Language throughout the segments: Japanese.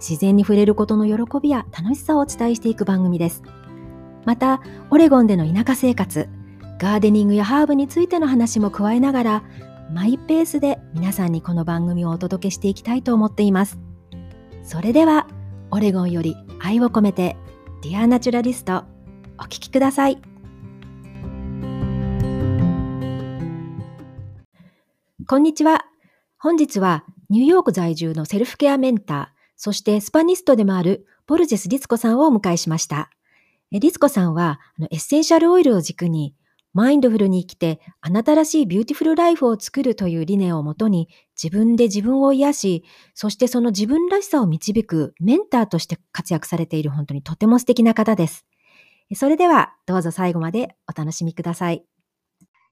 自然に触れることの喜びや楽しさをお伝えしていく番組です。また、オレゴンでの田舎生活、ガーデニングやハーブについての話も加えながら、マイペースで皆さんにこの番組をお届けしていきたいと思っています。それでは、オレゴンより愛を込めて、ディアナチュラリスト、お聴きください。こんにちは。本日はニューヨーク在住のセルフケアメンター、そしてスパニストでもあるポルジェス・リツコさんをお迎えしました。リツコさんはエッセンシャルオイルを軸にマインドフルに生きてあなたらしい beautiful life を作るという理念をもとに自分で自分を癒し、そしてその自分らしさを導くメンターとして活躍されている本当にとても素敵な方です。それではどうぞ最後までお楽しみください。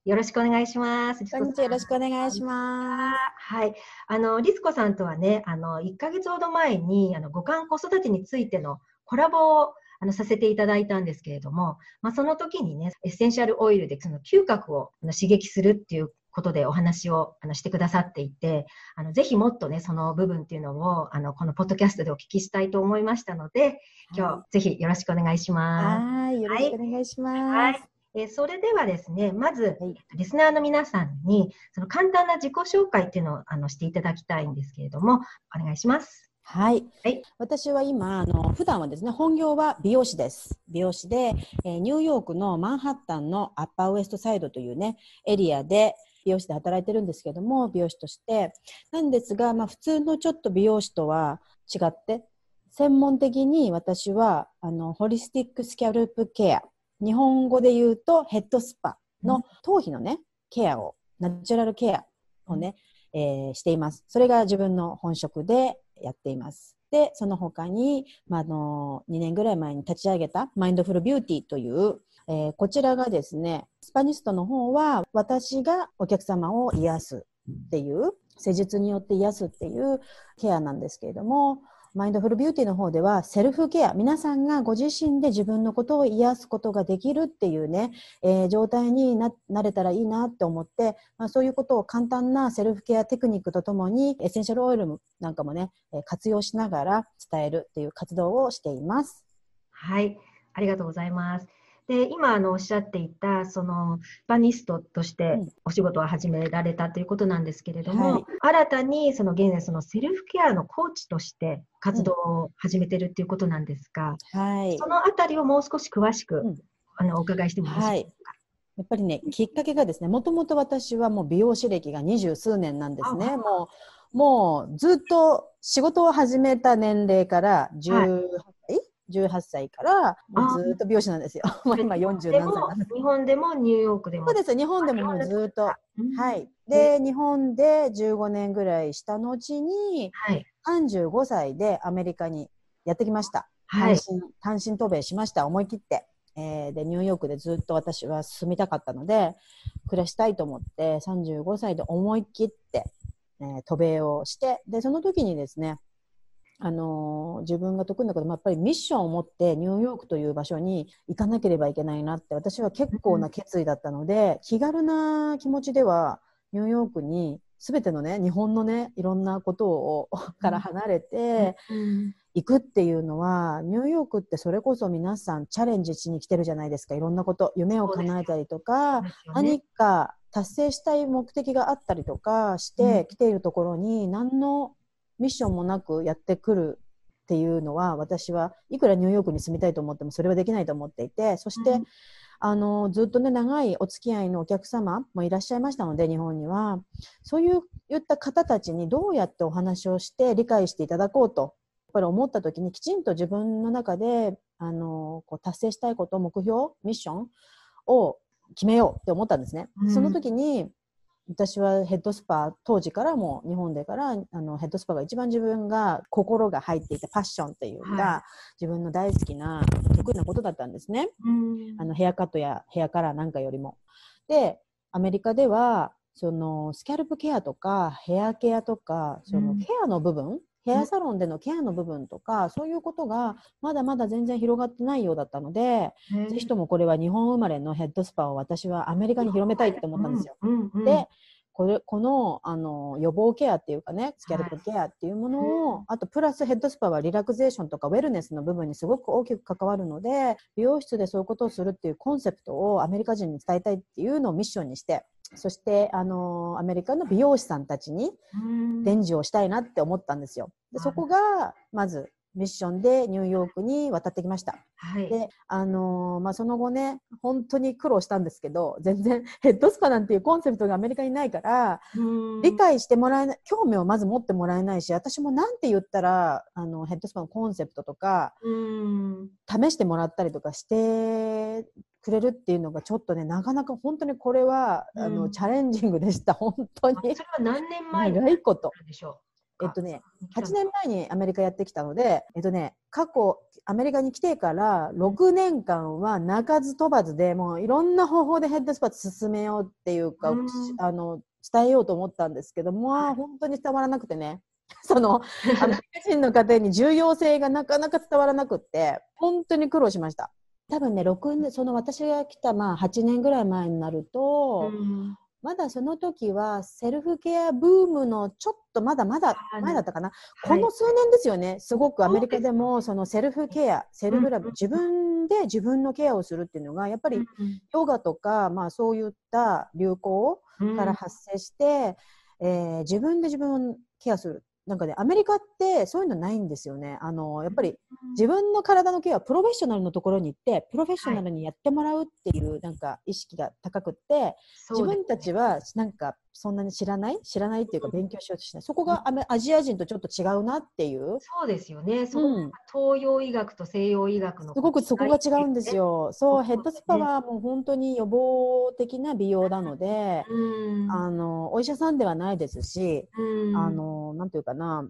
よろしくお願いします。こんにちは。よろしくお願いします。はい。あの、リツコさんとはね、あの、1ヶ月ほど前に、あの、五感子育てについてのコラボをあのさせていただいたんですけれども、まあ、その時にね、エッセンシャルオイルでその嗅覚をあの刺激するっていうことでお話をあのしてくださっていて、あのぜひもっとね、その部分っていうのをあのこのポッドキャストでお聞きしたいと思いましたので、今日ぜひよろしくお願いします。はい、よろしくお願いします。はいえそれではですね、まず、リスナーの皆さんに、その簡単な自己紹介っていうのをあのしていただきたいんですけれども、お願いします。はい。はい、私は今、あの、普段はですね、本業は美容師です。美容師で、えー、ニューヨークのマンハッタンのアッパーウエストサイドというね、エリアで、美容師で働いてるんですけども、美容師として。なんですが、まあ、普通のちょっと美容師とは違って、専門的に私は、あの、ホリスティックスキャルプケア日本語で言うとヘッドスパの頭皮のね、ケアを、ナチュラルケアをね、えー、しています。それが自分の本職でやっています。で、その他に、まあ、の、2年ぐらい前に立ち上げたマインドフルビューティーという、えー、こちらがですね、スパニストの方は私がお客様を癒すっていう、施術によって癒すっていうケアなんですけれども、マインドフルビューティーの方ではセルフケア皆さんがご自身で自分のことを癒すことができるっていうね、えー、状態になれたらいいなって思って、まあ、そういうことを簡単なセルフケアテクニックとともにエッセンシャルオイルなんかもね活用しながら伝えるっていう活動をしています。はいありがとうございます。で、今あのおっしゃっていた、そのバニストとしてお仕事を始められたということなんですけれども、はい、新たにその現在そのセルフケアのコーチとして活動を始めてるっていうことなんですが、はい、そのあたりをもう少し詳しく、うん、あのお伺いしてもよろしいですか？はい。やっぱりね、きっかけがですね、もともと私はもう美容師歴が二十数年なんですね。もう、もうずっと仕事を始めた年齢から18 18歳からずっと美容師なんですよ。もう今40何歳なんです。日本でもニューヨークでもそうです。日本でももうずっと。はい。で、日本で15年ぐらいした後に、はい、35歳でアメリカにやってきました。はい、単身単身渡米しました。思い切って。えー、で、ニューヨークでずっと私は住みたかったので、暮らしたいと思って、35歳で思い切って、えー、渡米をして、で、その時にですね、あの自分が得意なこともやっぱりミッションを持ってニューヨークという場所に行かなければいけないなって私は結構な決意だったので、気軽な気持ちではニューヨークに全てのね日本のねいろんなことをから離れて行くっていうのはニューヨークってそれこそ皆さんチャレンジしに来てるじゃないですか。いろんなこと夢を叶えたりとか、ね、何か達成したい目的があったりとかして来ているところに何のミッションもなくやってくるっていうのは私はいくらニューヨークに住みたいと思ってもそれはできないと思っていてそして、うん、あのずっとね長いお付き合いのお客様もいらっしゃいましたので日本にはそういう言った方たちにどうやってお話をして理解していただこうとやっぱり思った時にきちんと自分の中であのこう達成したいこと目標ミッションを決めようって思ったんですね。うん、その時に私はヘッドスパ当時からも日本でからあのヘッドスパが一番自分が心が入っていたパッションっていうか、はい、自分の大好きな得意なことだったんですね。あのヘアカットやヘアカラーなんかよりも。でアメリカではそのスキャルプケアとかヘアケアとかそのケアの部分、ヘアサロンでのケアの部分とか、そういうことがまだまだ全然広がってないようだったので、ぜひともこれは日本生まれのヘッドスパを私はアメリカに広めたいって思ったんですよ。でこれこのあの予防ケアっていうかねスキャルプケアっていうものを、あとプラスヘッドスパはリラクゼーションとかウェルネスの部分にすごく大きく関わるので美容室でそういうことをするっていうコンセプトをアメリカ人に伝えたいっていうのをミッションにしてそしてあのアメリカの美容師さんたちに伝授をしたいなって思ったんですよ。でそこがまずミッションでニューヨークに渡ってきました。はい、で、あのー、まあ、その後ね、本当に苦労したんですけど、全然 ヘッドスパなんていうコンセプトがアメリカにないから、理解してもらえない、興味をまず持ってもらえないし、私もなんて言ったら、あの、ヘッドスパのコンセプトとか、試してもらったりとかしてくれるっていうのがちょっとね、なかなか本当にこれは、あの、チャレンジングでした、本当に。それは何年前長いこと。でしょう？えっとね、8年前にアメリカやってきたので、えっとね、過去、アメリカに来てから6年間は鳴かず飛ばずで、もういろんな方法でヘッドスパ進めようっていうか、うあの、伝えようと思ったんですけども、はい、本当に伝わらなくてね。その、アメリカ人の方に重要性がなかなか伝わらなくって、本当に苦労しました。多分ね、6年、その私が来たまあ8年ぐらい前になると、まだその時はセルフケアブームのちょっとまだまだ前だったかな、この数年ですよね、すごくアメリカでもそのセルフケア、セルフラブ、自分で自分のケアをするっていうのが、やっぱりヨガとか、まあそういった流行から発生して、えー、自分で自分をケアする。なんかね、アメリカってそういうのないんですよね。あの、やっぱり自分の体のケアはプロフェッショナルのところに行って、プロフェッショナルにやってもらうっていうなんか意識が高くって、自分たちはなんかそんなに知らない？知らないっていうか勉強しようとしない？そこがアジア人とちょっと違うなっていう？そうですよね。そうん、東洋医学と西洋医学の、すごくそこが違うんですよ。そう、ヘッドスパはもう本当に予防的な美容なので、あの、お医者さんではないですし、あの、なんていうかな、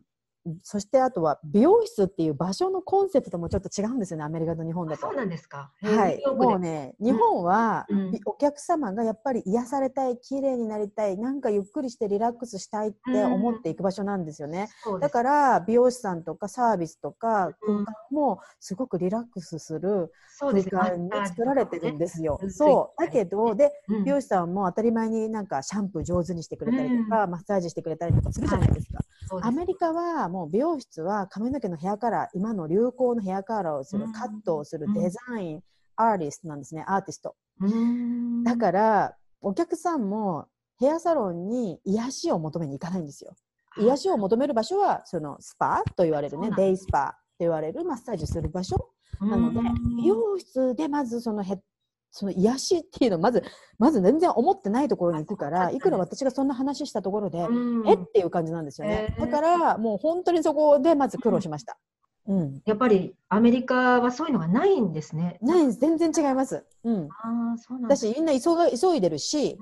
そしてあとは美容室っていう場所のコンセプトもちょっと違うんですよね、アメリカと日本だと。そうなんですか。はい。もうね、日本は、お客様がやっぱり癒されたい、綺麗になりたい、なんかゆっくりしてリラックスしたいって思っていく場所なんですよね。うん、だから美容師さんとかサービスとか空間もすごかリラックスする空間に作られてるんですよ。そう。だけど、で、美容師さんも当たり前になんかシャンプー上手にしてくれたりとか、マッサージしてくれたりとかするじゃないですか。アメリカはもう美容室は髪の毛のヘアカラー、今の流行のヘアカラーをする、カットをするデザイン、アーティストなんですね、アーティスト。だから、お客さんもヘアサロンに癒しを求めに行かないんですよ。癒しを求める場所は、そのスパと言われるね、デイスパと言われるマッサージする場所なので、美容室でまずそのヘその癒しっていうのをまず、まず全然思ってないところに行くから、いくら私がそんな話したところで、えっていう感じなんですよね。だから、もう本当にそこでまず苦労しました。うん、やっぱりアメリカはそういうのがないんですね。ない。全然違います。うん。ああ、そうなん私みんな急が急いでるし、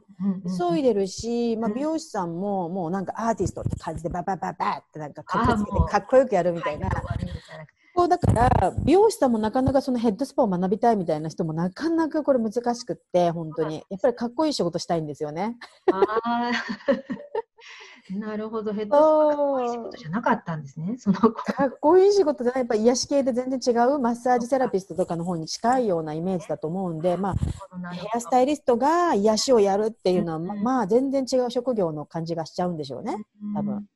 急いでるし、まあ美容師さんももうなんかアーティストって感じでババババってなんかかっこつけてかっこよくやるみたいな。そうだから美容師さんもなかなかそのヘッドスパを学びたいみたいな人もなかなかこれ難しくって本当に。やっぱりかっこいい仕事したいんですよね。あ なるほど。ヘッドスパかっこいい仕事じゃなかったんですね。そのかっこいい仕事じゃない。やっぱ癒し系で全然違うマッサージセラピストとかの方に近いようなイメージだと思うんで、まあ、ヘアスタイリストが癒しをやるっていうのは、ままあ全然違う職業の感じがしちゃうんでしょうね。多分。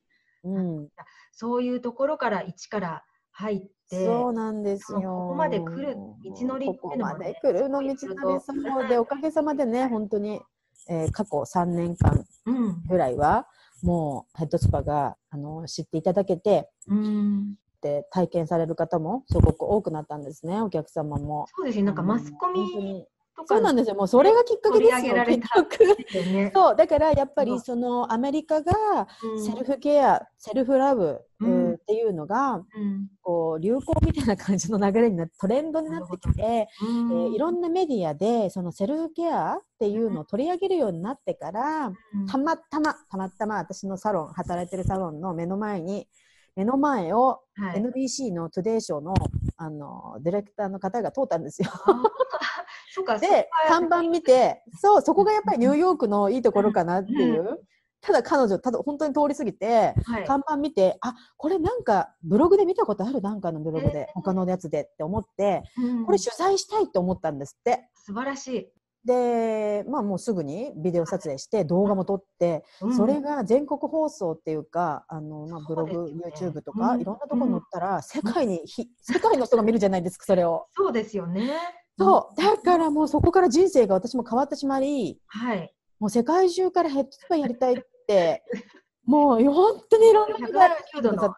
うん、そういうところから一から入って、そうなんですよ。ここまで来る道のりっていうのも、ね、ここまで来るの道のりそうで、おかげさまでね、本当に、えー、過去3年間ぐらいは、うん、もうヘッドスパがあの知っていただけて、うん、で体験される方もすごく多くなったんですね、お客様も。そうですね、なんかマスコミそうなんですよ。もうそれがきっかけですよ。結局。ね、そう。だからやっぱりそのアメリカがセルフケア、 self-love、ってっていうのが、うん、こう流行みたいな感じの流れになってトレンドになってきて、うん、えー、いろんなメディアでそのセルフケアっていうのを取り上げるようになってから、うん、たまたまたまたま私のサロン働いてるサロンの目の前に目の前を NBC のトゥデイショーのあのディレクターの方が通ったんですよ。で看板見てそうそこがやっぱりニューヨークのいいところかなっていう。ただ彼女ただ本当に通り過ぎて、はい、看板見てあこれなんかブログで見たことあるなんかのブログで、えー、他のやつでって思って、うん、これ取材したいと思ったんですって。素晴らしい。で、まあもうすぐにビデオ撮影して動画も撮って、うん、それが全国放送っていうか、あの、まあブログ、ね、YouTube とか、うん、いろんなところ載ったら、世界にひ、世界の人が見るじゃないですか、それを。そうですよね。そう。だからもうそこから人生が私も変わってしまい、はい。もう世界中からヘッドスパやりたいって、もう本当にいろんな人が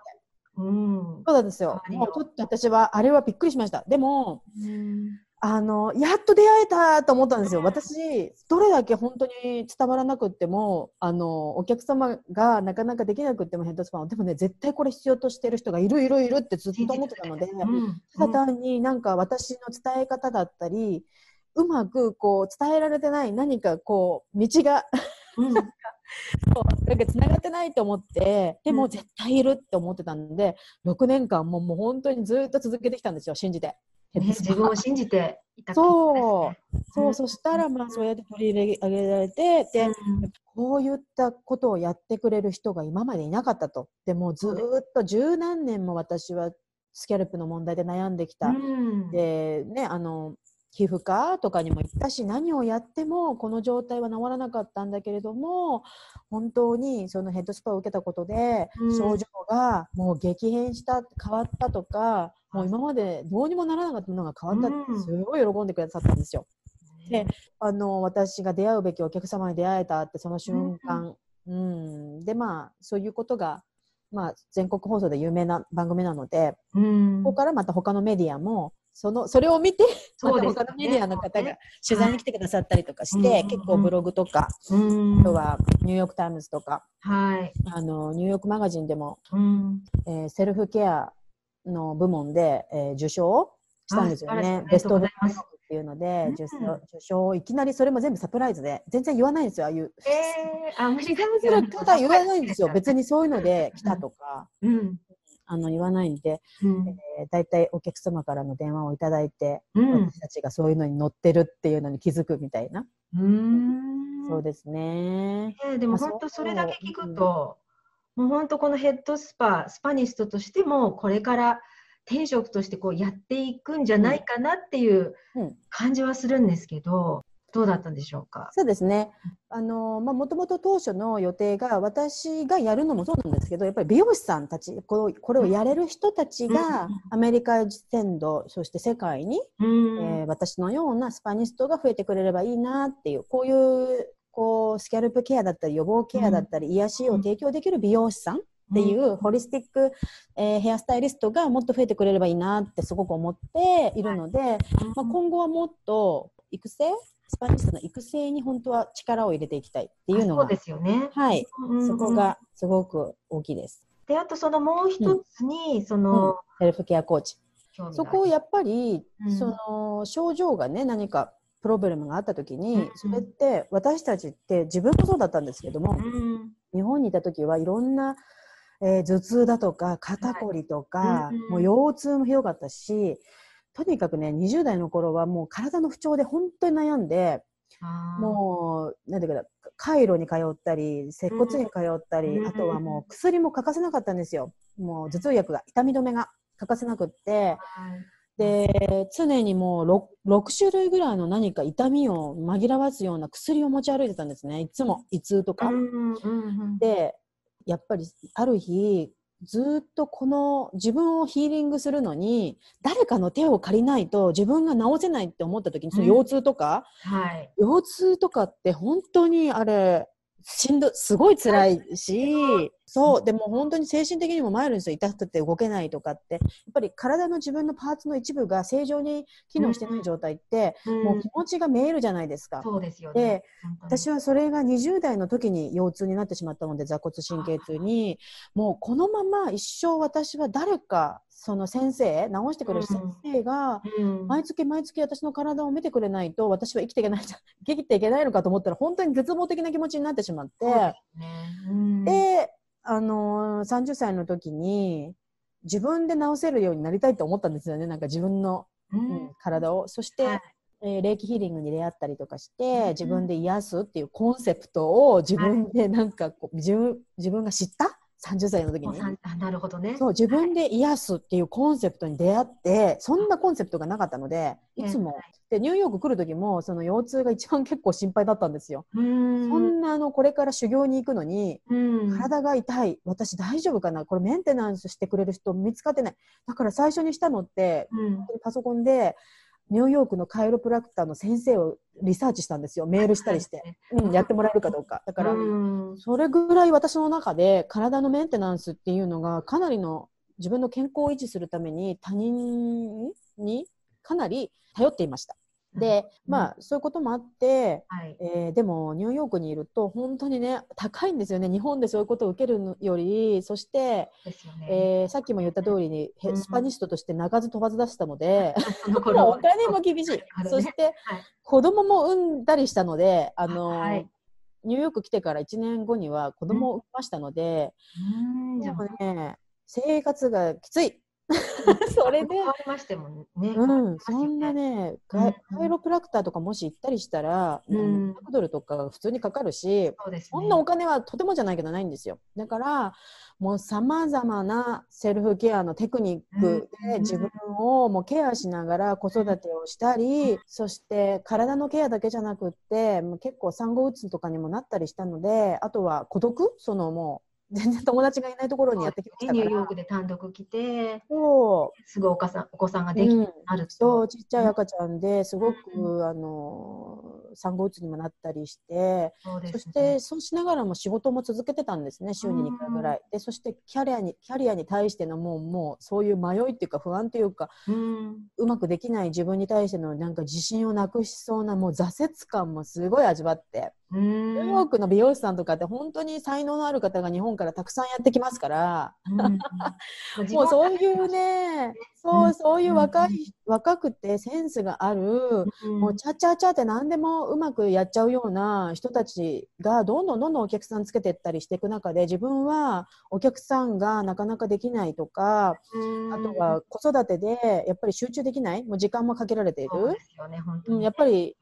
うん、そうなんですよ。もうちょっと私は、あれはびっくりしました。でも、うん。あの、やっと出会えたと思ったんですよ。私、どれだけ本当に伝わらなくっても、あの、お客様がなかなかできなくってもヘッドスパンでもね、絶対これ必要としてる人がいるいるいるってずっと思ってたので、ただ単になんか私の伝え方だったり、うまくこう伝えられてない何かこう、道がうん、そうなんか繋がってないと思ってでも絶対いるって思ってたんで6年間ももう本当にずっと続けてきたんですよ信じて。ね、自分を信じていた、ね、そう、そう、そしたら、まあ、そうやって取り入れ上げられて、で、うん、こういったことをやってくれる人が今までいなかったと。でも、ずっと十何年も私はスキャルプの問題で悩んできた。うん、で、ね、あの、皮膚科とかにも行ったし何をやってもこの状態は治らなかったんだけれども本当にそのヘッドスパを受けたことで、症状がもう激変した変わったとかもう今までどうにもならなかったものが変わったってすごい喜んでくださったんですよ。であの私が出会うべきお客様に出会えたってその瞬間、うん、でまあそういうことがまあ、全国放送で有名な番組なので、うん、ここからまた他のメディアもそのそれを見て、また他のメディアの方が取材に来てくださったりとかして、はい、結構ブログとか、うん、あとはニューヨーク・タイムズとか、はい、あのニューヨーク・マガジンでも、うん、えー、セルフケアの部門で、えー、受賞したんですよね。ベスト・オブ・っていうので、受賞受賞をいきなりそれも全部サプライズで全然言わないんですよああいう。えー、アメリカただ言わないんですよ。別にそういうので来たとか、うん、あの言わないんで、うん、えー、大体お客様からの電話をいただいて、うん、私たちがそういうのに乗ってるっていうのに気づくみたいな。うん。そうですね。えー、でも本当それだけ聞くと、もう本当このヘッドスパスパニストとしてもこれから転職としてこうやっていくんじゃないかなっていう感じはするんですけど、どうだったんでしょうか？そうですね。あの、まあ、もともと当初の予定が、私がやるのもそうなんですけど、やっぱり美容師さんたち、これこれをやれる人たちが、アメリカ全土、そして世界に、うん、えー、私のようなスパニストが増えてくれればいいなっていう、こういう、こう、スキャルプケアだったり、予防ケアだったり、癒しを提供できる美容師さんっていうホリスティック、えー、ヘアスタイリストがもっと増えてくれればいいなってすごく思っているので、まあ、今後はもっと育成スパニストの育成に本当は力を入れていきたいっていうのが、そうですよね。はい、うんうん、そこがすごく大きいです。で、あとそのもう一つに、うん、その、セルフケアコーチ。そこをやっぱり、その症状がね、何かプロブレムがあった時に、それって私たちって自分もそうだったんですけども、日本にいた時はいろんな、えー、頭痛だとか肩こりとか、はい、もう腰痛もひどかったしとにかくね、20代の頃はもう体の不調で本当に悩んで、もう、なんていうか、回路に通ったり、接骨院に通ったり、うん、あとはもう薬も欠かせなかったんですよ。もう頭痛薬が、痛み止めが欠かせなくって、で、常にもう 6, 6種類ぐらいの何か痛みを紛らわすような薬を持ち歩いてたんですね。いつも、胃痛とか。で、やっぱりある日、ずっとこの自分をヒーリングするのに誰かの手を借りないと自分が治せないって思った時にその腰痛とか、うんはい、腰痛とかって本当にあれしんどすごい辛いしそう、でも本当に精神的にも参るんですよ。痛くて動けないとかって。やっぱり体の自分のパーツの一部が正常に機能してない状態って、うん、もう気持ちが見えるじゃないですか。そうですよね。で、私はそれが20代の時に腰痛になってしまったので、座骨神経痛に、もうこのまま一生私は誰かその先生治してくれる先生が、毎月毎月私の体を見てくれないと私は生きていけない 生きていけないのかと思ったら本当に絶望的な気持ちになってしまって、で、あのー、30歳の時に自分で治せるようになりたいと思ったんですよね。なんか自分の、うん、体を。そして、はい。えー、霊気ヒーリングに出会ったりとかして、自分で癒すっていうコンセプトを自分でなんかこう自分自分が知った30歳の時に。なるほどね。そう、自分で癒すっていうコンセプトに出会って、そんなコンセプトがなかったので、いつも、で、ニューヨーク来る時も、その腰痛が一番結構心配だったんですよ。そんな、あの、これから修行に行くのに、体が痛い、私大丈夫かな？これメンテナンスしてくれる人見つかってない。だから最初にしたのって、パソコンで、ニューヨークのカイロプラクターの先生をリサーチしたんですよ。メールしたりして。うん、やってもらえるかどうか。だから、それぐらい私の中で体のメンテナンスっていうのがかなりの自分の健康を維持するために他人にかなり頼っていました。で、まあ、そういうこともあって、はい、えー、でもニューヨークにいると本当にね高いんですよね日本でそういうことを受けるより。そして、ね。えー、さっきも言った通りに、うん、スパニストとして鳴かず飛ばず出したので、もうお金も厳しい、そして、はい、子供も産んだりしたのであの、はい、ニューヨーク来てから1年後には子供を産みましたので、うん、でもね生活がきつい それで、うん、そんなね、カイロプラクターとかもし行ったりしたら、うん、100ドルとか普通にかかるし、そ、ね、んなお金はとてもじゃないけどないんですよ。だから、もう様々なセルフケアのテクニックで自分をもうケアしながら子育てをしたり、そして体のケアだけじゃなくって、もう結構産後うつとかにもなったりしたので、あとは孤独？そのもう、全然友達がいないところにやってきましたから、ニューヨークで単独来てそう。すぐお子さんお子さんができる、うん、なるそうちっちゃい赤ちゃんですごく、うん、あの産後うつにもなったりしてそ、ね,、してそうしながらも仕事も続けてたんですね週に2回ぐらい、でそしてキャリアにキャリアに対してのもうもうそういう迷いっていうか不安というか、うん、うまくできない自分に対してのなんか自信をなくしそうなもう挫折感もすごい味わって。ニューヨークの美容師さんとかって本当に才能のある方が日本からたくさんやってきますから、うん、もうそういうね、そう、そういう若い、若くてセンスがある、もうチャチャチャって何でもうまくやっちゃうような人たちがどんどんどんどんお客さんつけていったりしていく中で、自分はお客さんがなかなかできないとか、あとは子育てでやっぱり集中できない、もう時間もかけられている。うん、やっぱり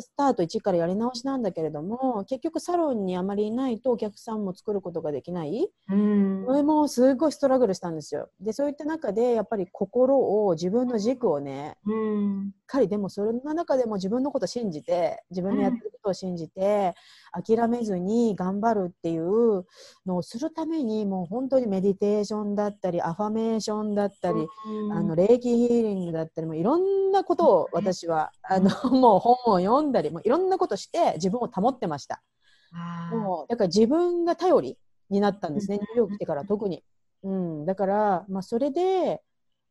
スタート1からやり直しなんだけれども、結局サロンにあまりいないとお客さんも作ることができない。うん、それもすごいストラグルしたんですよ。で、そういった中でやっぱり心を自分の軸をね、うん、しっかりでもそれの中でも自分のことを信じて自分のやってることを信じて、うん、諦めずに頑張るっていうのをするためにもう本当にメディテーションだったりアファメーションだったり、うん、あの霊気ヒーリングだったりもいろんなことを私は、あのもう本を読んだりもいろんなことして自分を保ってました。もうだから自分が頼りになったんですね、ニューヨーク来てから特に。うん、だから、まあ、それで、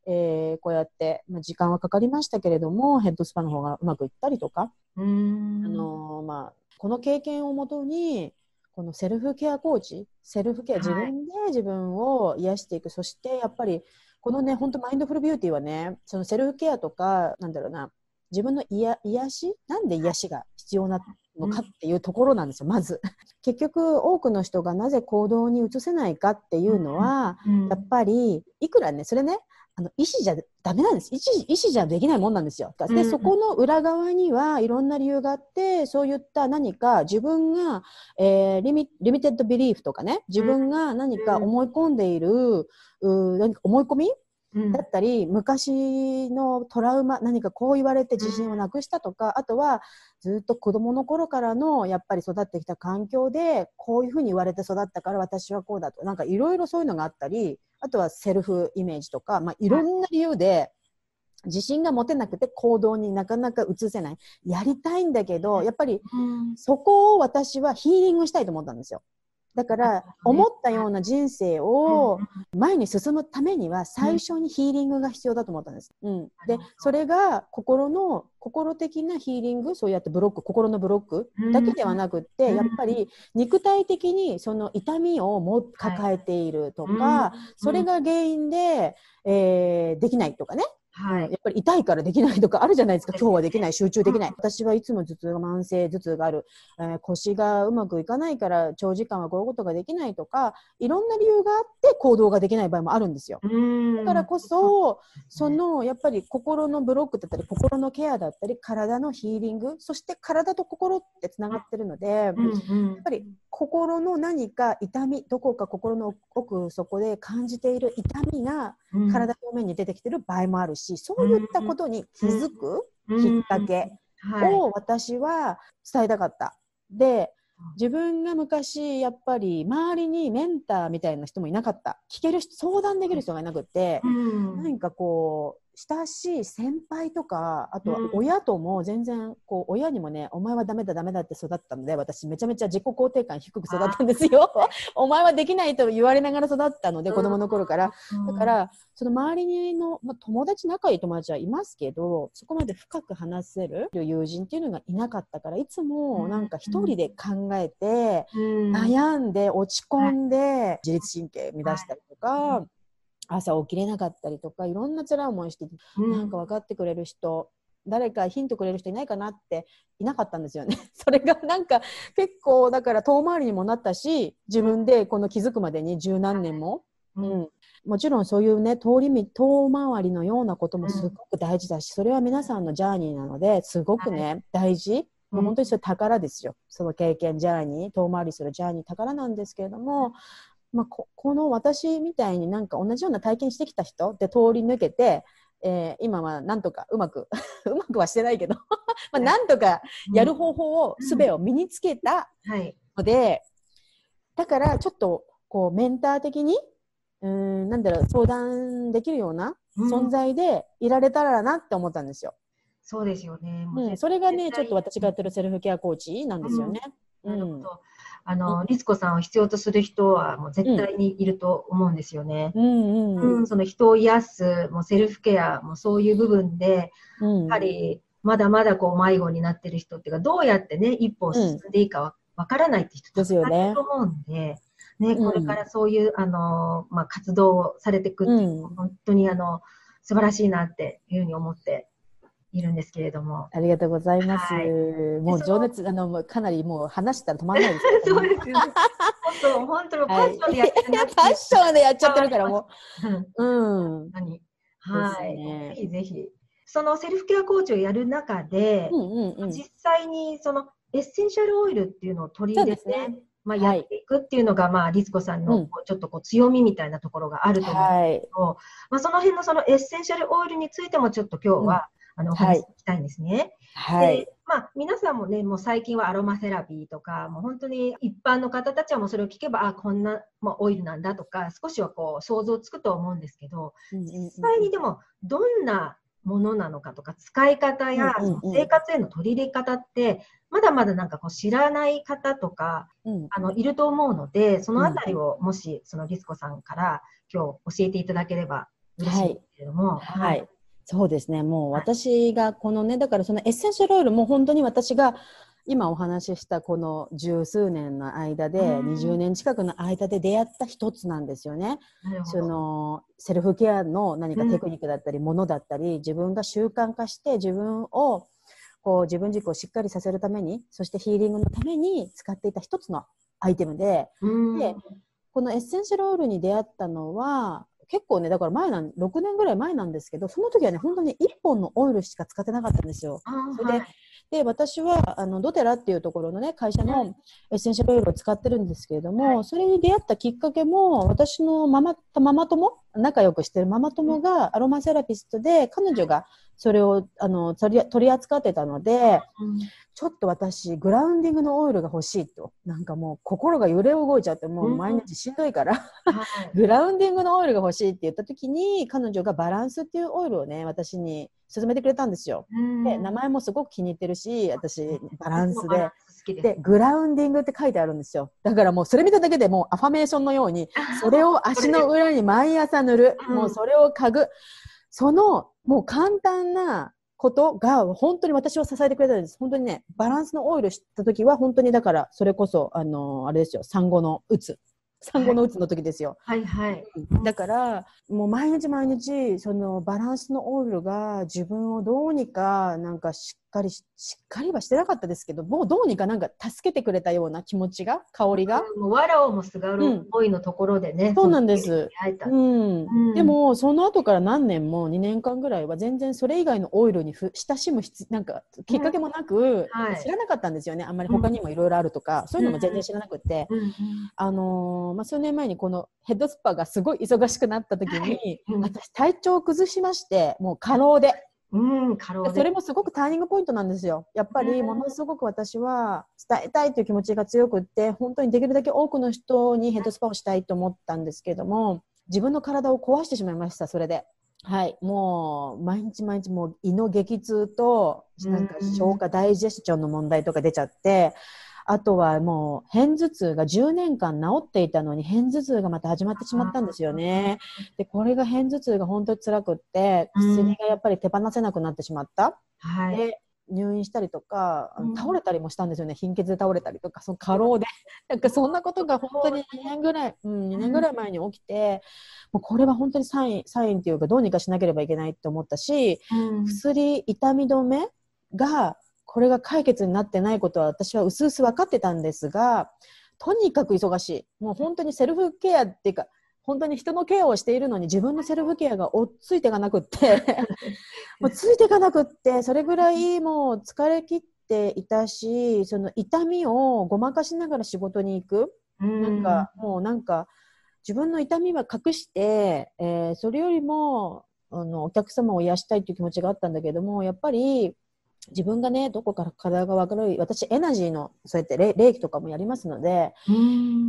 えー、こうやって、まあ、時間はかかりましたけれどもヘッドスパの方がうまくいったりとか、うん。あのー、まあ、この経験をもとにこのセルフケアコーチセルフケア、自分で自分を癒していく。そしてやっぱりこのね本当マインドフルビューティーはねそのセルフケアとかなんだろうな自分の癒癒し？なんで癒しが必要なのかっていうところなんですよ、まず。結局多くの人がなぜ行動に移せないかっていうのは、やっぱりいくらねそれねあの意思じゃダメなんです。意思意思じゃできないもんなんですよ。で、そこの裏側にはいろんな理由があって、そういった何か自分が、えー、リミリミテッドビリーフとかね、自分が何か思い込んでいる、う何か思い込みだったり、昔のトラウマ、何かこう言われて自信をなくしたとか、あとはずっと子供の頃からのやっぱり育ってきた環境で、こういうふうに言われて育ったから私はこうだと。なんかいろいろそういうのがあったり、あとはセルフイメージとか、まあ、いろんな理由で、自信が持てなくて行動になかなか移せない。やりたいんだけど、やっぱりそこを私はヒーリングしたいと思ったんですよ。だから、思ったような人生を前に進むためには、最初にヒーリングが必要だと思ったんです。うん。で、それが心の、心的なヒーリング、そうやってブロック、心のブロックだけではなくって、やっぱり肉体的にその痛みをも抱えているとか、それが原因で、えー、できないとかね。はい、やっぱり痛いからできないとかあるじゃないですか。今日はできない、集中できない。私はいつも頭痛が慢性頭痛がある、えー、腰がうまくいかないから長時間はこういうことができないとか、いろんな理由があって行動ができない場合もあるんですよ。だからこそ、そのやっぱり心のブロックだったり、心のケアだったり、体のヒーリング、そして体と心ってつながってるので、やっぱり心の何か痛み、どこか心の奥底で感じている痛みが体表面に出てきてる場合もあるし、そういったことに気づくきっかけを私は伝えたかった。で、自分が昔やっぱり周りにメンターみたいな人もいなかった。聞ける人相談できる人がいなくって、うん、何かこう親しい先輩とか、あとは親とも全然、こう、親にもね、お前はダメだダメだって育ったので、私めちゃめちゃ自己肯定感低く育ったんですよ。お前はできないと言われながら育ったので、子供の頃から。だから、その周りの、まあ、友達、仲いい友達はいますけど、そこまで深く話せる友人っていうのがいなかったから、いつもなんか一人で考えて、悩んで、落ち込んで、自律神経乱したりとか、朝起きれなかったりとかいろんな辛い思いしてうん、なんか分かってくれる人誰かヒントくれる人いないかなっていなかったんですよね。それがなんか結構だから遠回りにもなったし自分でこの気づくまでに十何年も、うん、もちろんそういうね通り遠回りのようなこともすごく大事だし、それは皆さんのジャーニーなのですごくね、大事。もう本当にそれ宝ですよ。その経験、ジャーニー、遠回りするジャーニー宝なんですけれども、まあ、ここの私みたいになんか同じような体験してきた人で通り抜けて、えー、今はなんとかうまく うまくはしてないけど まあなんとかやる方法を、術を身につけたので、うんはい、だからちょっとこうメンター的にうんなんだろう相談できるような存在でいられたらなって思ったんですよ。そうですよね。うん、それがね、ちょっと私がやってるセルフケアコーチなんですよね。うん、なるほど。あの、律子さんを必要とする人はもう絶対にいると思うんですよね。うん、うん、その人を癒す、もうセルフケア、もそういう部分で、やはりまだまだこう迷子になってる人っていうか、どうやってね、一歩進んでいいかわからないって人たくさんいると思うんで、ね、これからそういう、あの、まあ、活動をされていくっていうの本当にあの、素晴らしいなっていうふうに思っているんですけれども。ありがとうございます。はい、もう情熱、あの、かなりもう話したら止まらないです、ね、そうですよね。本当、本当のパッションでやってる、はい、パッションでやっちゃってるからもう。うん。何はい、ね、ぜひぜひ。そのセルフケアコーチをやる中で、うんうんうん、実際にそのエッセンシャルオイルっていうのを取り入れて、ね、まあ、やっていくっていうのが、はい、まあ、律子さんのちょっとこう強みみたいなところがあると思うんですけど、はい、まあ、その辺のそのエッセンシャルオイルについてもちょっと今日はあの、お話ししたいんですね。はい。で、まあ、皆さんもね、もう最近はアロマセラピーとか、もう本当に一般の方たちはもうそれを聞けば、あ、こんな、まあ、オイルなんだとか、少しはこう、想像つくと思うんですけど、実際にでも、どんなものなのかとか、使い方や生活への取り入れ方って、まだまだなんかこう知らない方とか、うん、あの、いると思うので、そのあたりをもし、そのリスコさんから今日教えていただければ嬉しいんですけれども。はい。はいそうですね。もう私がこのね、だからそのエッセンシャルオイルも本当に私が今お話ししたこの十数年の間で、20年近くの間で出会った一つなんですよね。そのセルフケアの何かテクニックだったり、ものだったり、自分が習慣化して自分をこう自分軸をしっかりさせるために、そしてヒーリングのために使っていた一つのアイテムで、で、このエッセンシャルオイルに出会ったのは、結構ね、だから前なん、6年ぐらい前なんですけど、その時はね、本当に1本のオイルしか使ってなかったんですよ。それで、はい、で、私は、あの、ドテラっていうところのね、会社のエッセンシャルオイルを使ってるんですけれども、はい、それに出会ったきっかけも、私のママ、ママ友、仲良くしてるママ友がアロマセラピストで、彼女がそれを、あの、取り取り扱ってたので、うんちょっと私、グラウンディングのオイルが欲しいと。なんかもう心が揺れ動いちゃって、もう毎日しんどいから、うん、グラウンディングのオイルが欲しいって言った時に、彼女がバランスっていうオイルをね、私に勧めてくれたんですよ。うん、で、名前もすごく気に入ってるし、私、バランスで。で、グラウンディングって書いてあるんですよ。だからもうそれ見ただけでもうアファメーションのように、それを足の裏に毎朝塗る。もうそれを嗅ぐ。その、もう簡単なことが本当に私を支えてくれたんです。本当にね、バランスのオイルした時は本当にだから、それこそ、あのー、あれですよ、産後のうつ。産後のうつの時ですよ。はい、はい、だから、もう毎日毎日、そのバランスのオイルが自分をどうにか、なんかしっかりし、しっかりはしてなかったですけど、もうどうにかなんか助けてくれたような気持ちが、香りが。わらをもすがる思いのところでね。うん、そうなんです。うん。うん、でも、その後から何年も、2年間ぐらいは全然それ以外のオイルにふ親しむなんか、きっかけもなく、うんはい、知らなかったんですよね。あんまり他にもいろいろあるとか、そういうのも全然知らなくて。あのー、まあ、数年前にこのヘッドスパがすごい忙しくなった時に、はい、私体調を崩しまして、もう過労で。うん、過労それもすごくターニングポイントなんですよ。やっぱりものすごく私は伝えたいという気持ちが強くって、本当にできるだけ多くの人にヘッドスパをしたいと思ったんですけども、自分の体を壊してしまいました、それで。はい、もう毎日毎日もう胃の激痛となんか消化ダイジェスチョンの問題とか出ちゃって、あとはもう、片頭痛が10年間治っていたのに、片頭痛がまた始まってしまったんですよね。で、これが片頭痛が本当に辛くって、薬がやっぱり手放せなくなってしまった。はい。で入院したりとか、倒れたりもしたんですよね、貧血で倒れたりとか、その過労で。なんかそんなことが本当に2年ぐらい、うん、2年ぐらい前に起きて、もうこれは本当にサイン、サインっていうか、どうにかしなければいけないって思ったし、うん、薬、痛み止めがこれが解決になってないことは私は薄々分かってたんですが、とにかく忙しい。もう本当にセルフケアっていうか、本当に人のケアをしているのに自分のセルフケアが追っついていかなくって もうついていかなくってそれぐらいもう疲れ切っていたしその痛みをごまかしながら仕事に行くなんかもうなんか自分の痛みは隠して、えー、それよりもあのお客様を癒したいという気持ちがあったんだけどもやっぱり自分がね、どこから課題が分かる、私、エナジーの、そうやって霊気とかもやりますので、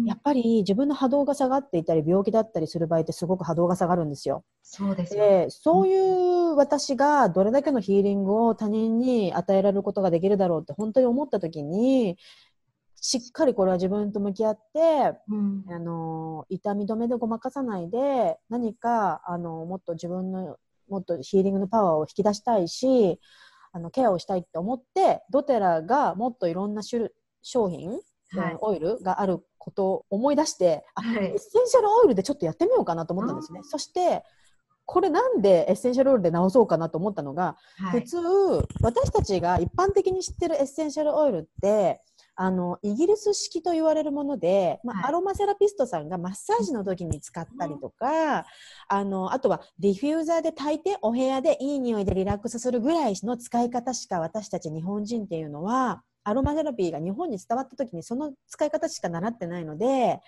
やっぱり自分の波動が下がっていたり、病気だったりする場合ってすごく波動が下がるんですよ。そうですね。そういう私がどれだけのヒーリングを他人に与えられることができるだろうって本当に思った時に、しっかりこれは自分と向き合って、うん、あの痛み止めでごまかさないで何かあのもっと自分のもっとヒーリングのパワーを引き出したいしあのケアをしたいって思ってドテラがもっといろんな種類商品、はい、オイルがあることを思い出して、はい、エッセンシャルオイルでちょっとやってみようかなと思ったんですね。そしてこれなんでエッセンシャルオイルで直そうかなと思ったのが、はい、普通私たちが一般的に知ってるエッセンシャルオイルってあのイギリス式と言われるもので、まあ、はい、アロマセラピストさんがマッサージの時に使ったりとか、あのあとはディフューザーで炊いてお部屋でいい匂いでリラックスするぐらいの使い方しか私たち日本人っていうのはアロマセラピーが日本に伝わった時にその使い方しか習ってないので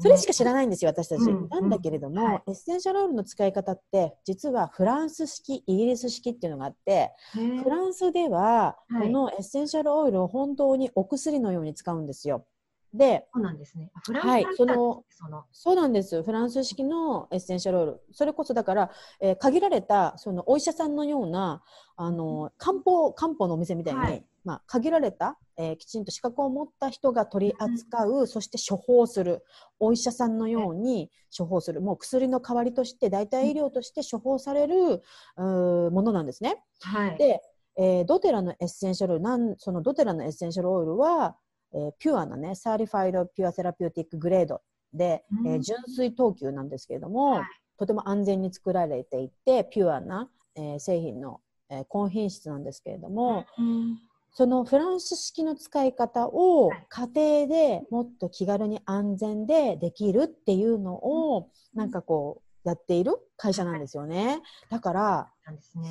そ、ね,、れしか知らないんですよ私たち、うん、なんだけれども、はい、エッセンシャルオイルの使い方って実はフランス式イギリス式っていうのがあってフランスではこのエッセンシャルオイルを本当にお薬のように使うんですよ。で、そうなんですね。フランスはい、そのそうなんです。フランス式のエッセンシャルオイル。それこそだから、えー、限られたそのお医者さんのようなあの漢方漢方のお店みたいに、はい、まあ、限られた、えー、きちんと資格を持った人が取り扱う、うん、そして処方するお医者さんのように処方するもう薬の代わりとして代替医療として処方される、うん、ものなんですね。はい、で、えー、ドテラのエッセンシャルなんそのドテラのエッセンシャルオイルは、えー、ピュアなね Certified Pure Therapeutic Grade で、うん、えー、純粋等級なんですけれども、はい、とても安全に作られていてピュアな、えー、製品の、えー、高品質なんですけれども、うんそのフランス式の使い方を家庭でもっと気軽に安全でできるっていうのをなんかこうやっている会社なんですよね。だから、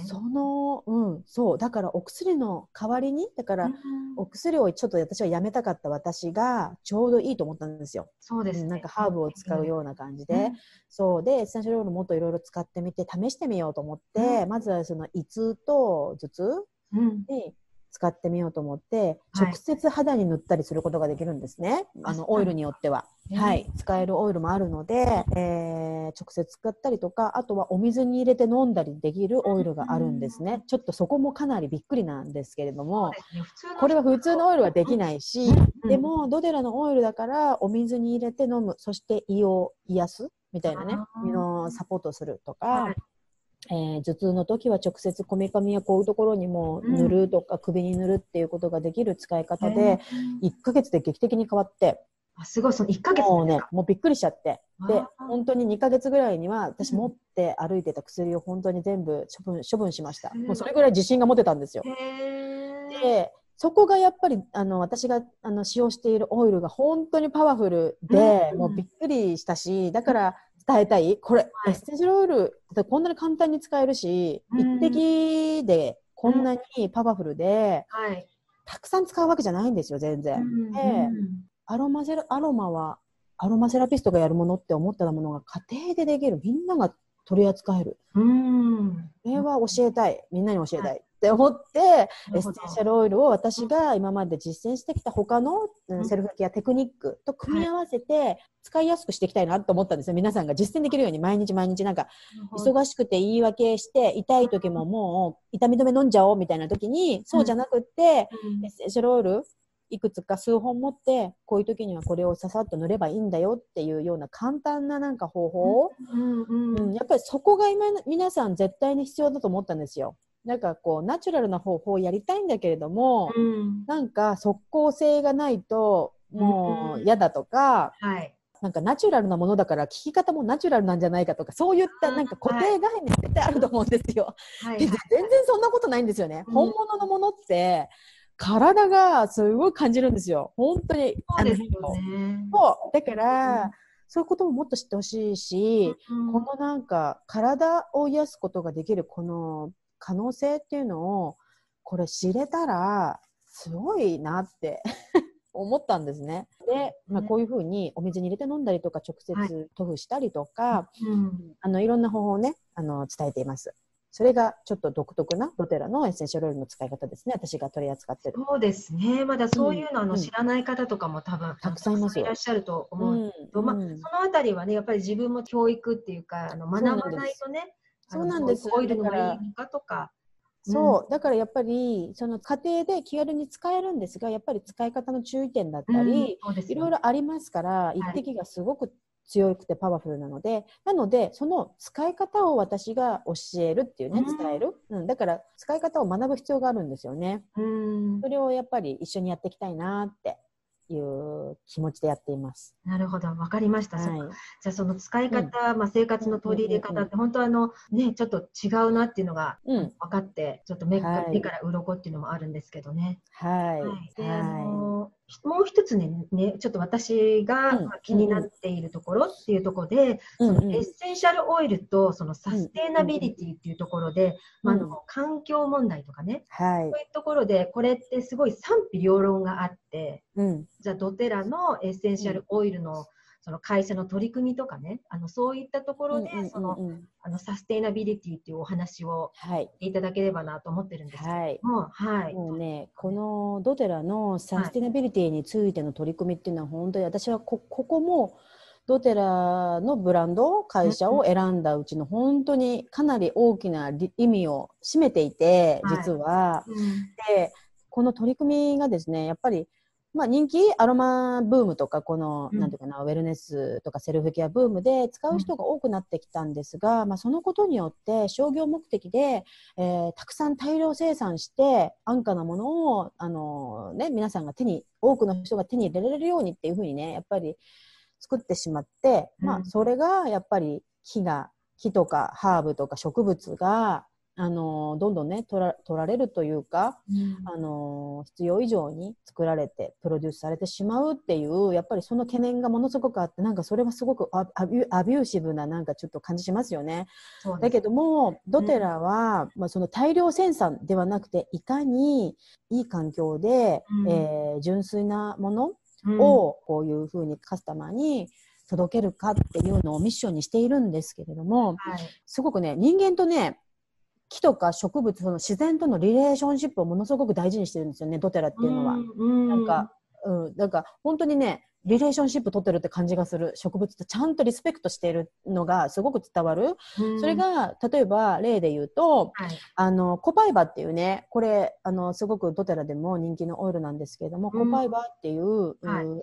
その、うん、そう。だからお薬の代わりに、だから、お薬をちょっと私はやめたかった私がちょうどいいと思ったんですよ。そうです、ね、なんかハーブを使うような感じで。うん、そう。で、エッセンシャルオイルもっといろいろ使ってみて試してみようと思って、うん、まずはその胃痛と頭痛に使ってみようと思って、直接肌に塗ったりすることができるんですね。あの、オイルによっては。はい。使えるオイルもあるので、えー、直接使ったりとか、あとはお水に入れて飲んだりできるオイルがあるんですね。ちょっとそこもかなりびっくりなんですけれども、これは普通のオイルはできないし、でも、ドデラのオイルだから、お水に入れて飲む、そして胃を癒すみたいなね、胃のサポートするとか、えー、頭痛の時は直接こめかみやこういうところにも塗るとか、うん、首に塗るっていうことができる使い方で、1ヶ月で劇的に変わって。あすごい、その1ヶ月もうね、もうびっくりしちゃって。で、本当に2ヶ月ぐらいには、私持って歩いてた薬を本当に全部処分処分しました。もうそれぐらい自信が持てたんですよ。で、そこがやっぱり、あの、私があの使用しているオイルが本当にパワフルで、うん、もうびっくりしたし、だから、伝えたい？これ、はい、エッセンシャルオイルこんなに簡単に使えるし、うん、一滴でこんなにパワフルで、うんはい、たくさん使うわけじゃないんですよ全然。うん、でアロマセラアロマはアロマセラピストがやるものって思ったものが家庭でできるみんなが取り扱える。うん。これは教えたい。みんなに教えたい。って思って、エッセンシャルオイルを私が今まで実践してきた他の、セルフケアテクニックと組み合わせて使いやすくしていきたいなと思ったんですよ。皆さんが実践できるように毎日毎日なんか忙しくて言い訳して痛い時ももう痛み止め飲んじゃおうみたいな時にそうじゃなくって、エッセンシャルオイルいくつか数本持ってこういう時にはこれをささっと塗ればいいんだよっていうような簡単ななんか方法、うん。うん。うん、やっぱりそこが今皆さん絶対に必要だと思ったんですよ。なんかこうナチュラルな方法をやりたいんだけれども、うん、なんか即効性がないともう嫌だとか、うんはい、なんかナチュラルなものだから聞き方もナチュラルなんじゃないかとかそういったなんか固定概念絶対あると思うんですよ。はい、全然そんなことないんですよね。本物のものって体がすごい感じるんですよ。本当に。そうですよね。そう。だから、うん、そういうことももっと知ってほしいし、うん、このなんか体を癒すことができるこの可能性っていうのを、これ知れたら、すごいなって 思ったんですね。で、まあ、こういうふうにお水に入れて飲んだりとか、直接塗布したりとか、はい、うん、あの、いろんな方法をね、あの、伝えています。それがちょっと独特なドテラのエッセンシャルオイルの使い方ですね。私が取り扱ってる。そうですね。まだそういうの、あの知らない方とかも多分、たくさんいますよ。いらっしゃると思うと、まあ、そのあたりはね、やっぱり自分も教育っていうか、あの学ばないとね、そうなんです。オイルのがいいのかとか。そう、だからやっぱり、その家庭で気軽に使えるんですが、やっぱり使い方の注意点だったり、いろいろありますから、一滴がすごく強くてパワフルなので、なので、その使い方を私が教えるっていうね、伝える。うん、だから、使い方を学ぶ必要があるんですよね。うん。それをやっぱり一緒にやっていきたいなっていう気持ちでやっています。なるほど、わかりました。はい、じゃあその使い方、うん、まあ生活の取り入れ方って、本当あのね、ちょっと違うなっていうのが分かって、ちょっと目,、はい、目から鱗っていうのもあるんですけどね。はい。はい、で、あのもう一つね、ね、ちょっと私が気になっているところっていうところで、うんうん、そのエッセンシャルオイルとそのサステナビリティっていうところで、まあ、の環境問題とかね、はい、そういうところで、これってすごい賛否両論があって、うん、じゃあドテラのエッセンシャルオイルのその会社の取り組みとかね、あのそういったところで、その、あのサステイナビリティっていうお話をい。ただければなと思ってるんですけども、はい。はい、もうね、このドテラのサステナビリティについての取り組みっていうのは、本当に私はこここも、ドテラのブランド、会社を選んだうちの本当にかなり大きな意味を占めていて、実は。はいうん、で、この取り組みがですね、やっぱりまあ、人気アロマブームとかこの、うん、なんていうかなウェルネスとかセルフケアブームで使う人が多くなってきたんですが、うん、まあ、そのことによって商業目的で、えー、たくさん大量生産して安価なものをあの、ね、皆さんが手に多くの人が手に入れられるようにっていうふうにねやっぱり作ってしまって、うん、まあ、それがやっぱり木が木とかハーブとか植物があのどんどんね取ら取られるというか、うん、あの必要以上に作られてプロデュースされてしまうっていうやっぱりその懸念がものすごくあってなんかそれはすごくアビュアビューシブななんかちょっと感じしますよね。だけどもドテラは、うん、まあ、その大量生産ではなくていかにいい環境で、うん、えー、純粋なものをこういうふうにカスタマーに届けるかっていうのをミッションにしているんですけれども、はい、すごくね人間とね木とか植物、その自然とのリレーションシップをものすごく大事にしてるんですよね、ドテラっていうのは。うん、なんか、うん、なんか本当にね、リレーションシップ取ってるって感じがする植物ってちゃんとリスペクトしているのがすごく伝わる。うん、それが、例えば例で言うと、はい、あの、コパイバっていうね、これ、あの、すごくドテラでも人気のオイルなんですけれども、うん、コパイバっていう、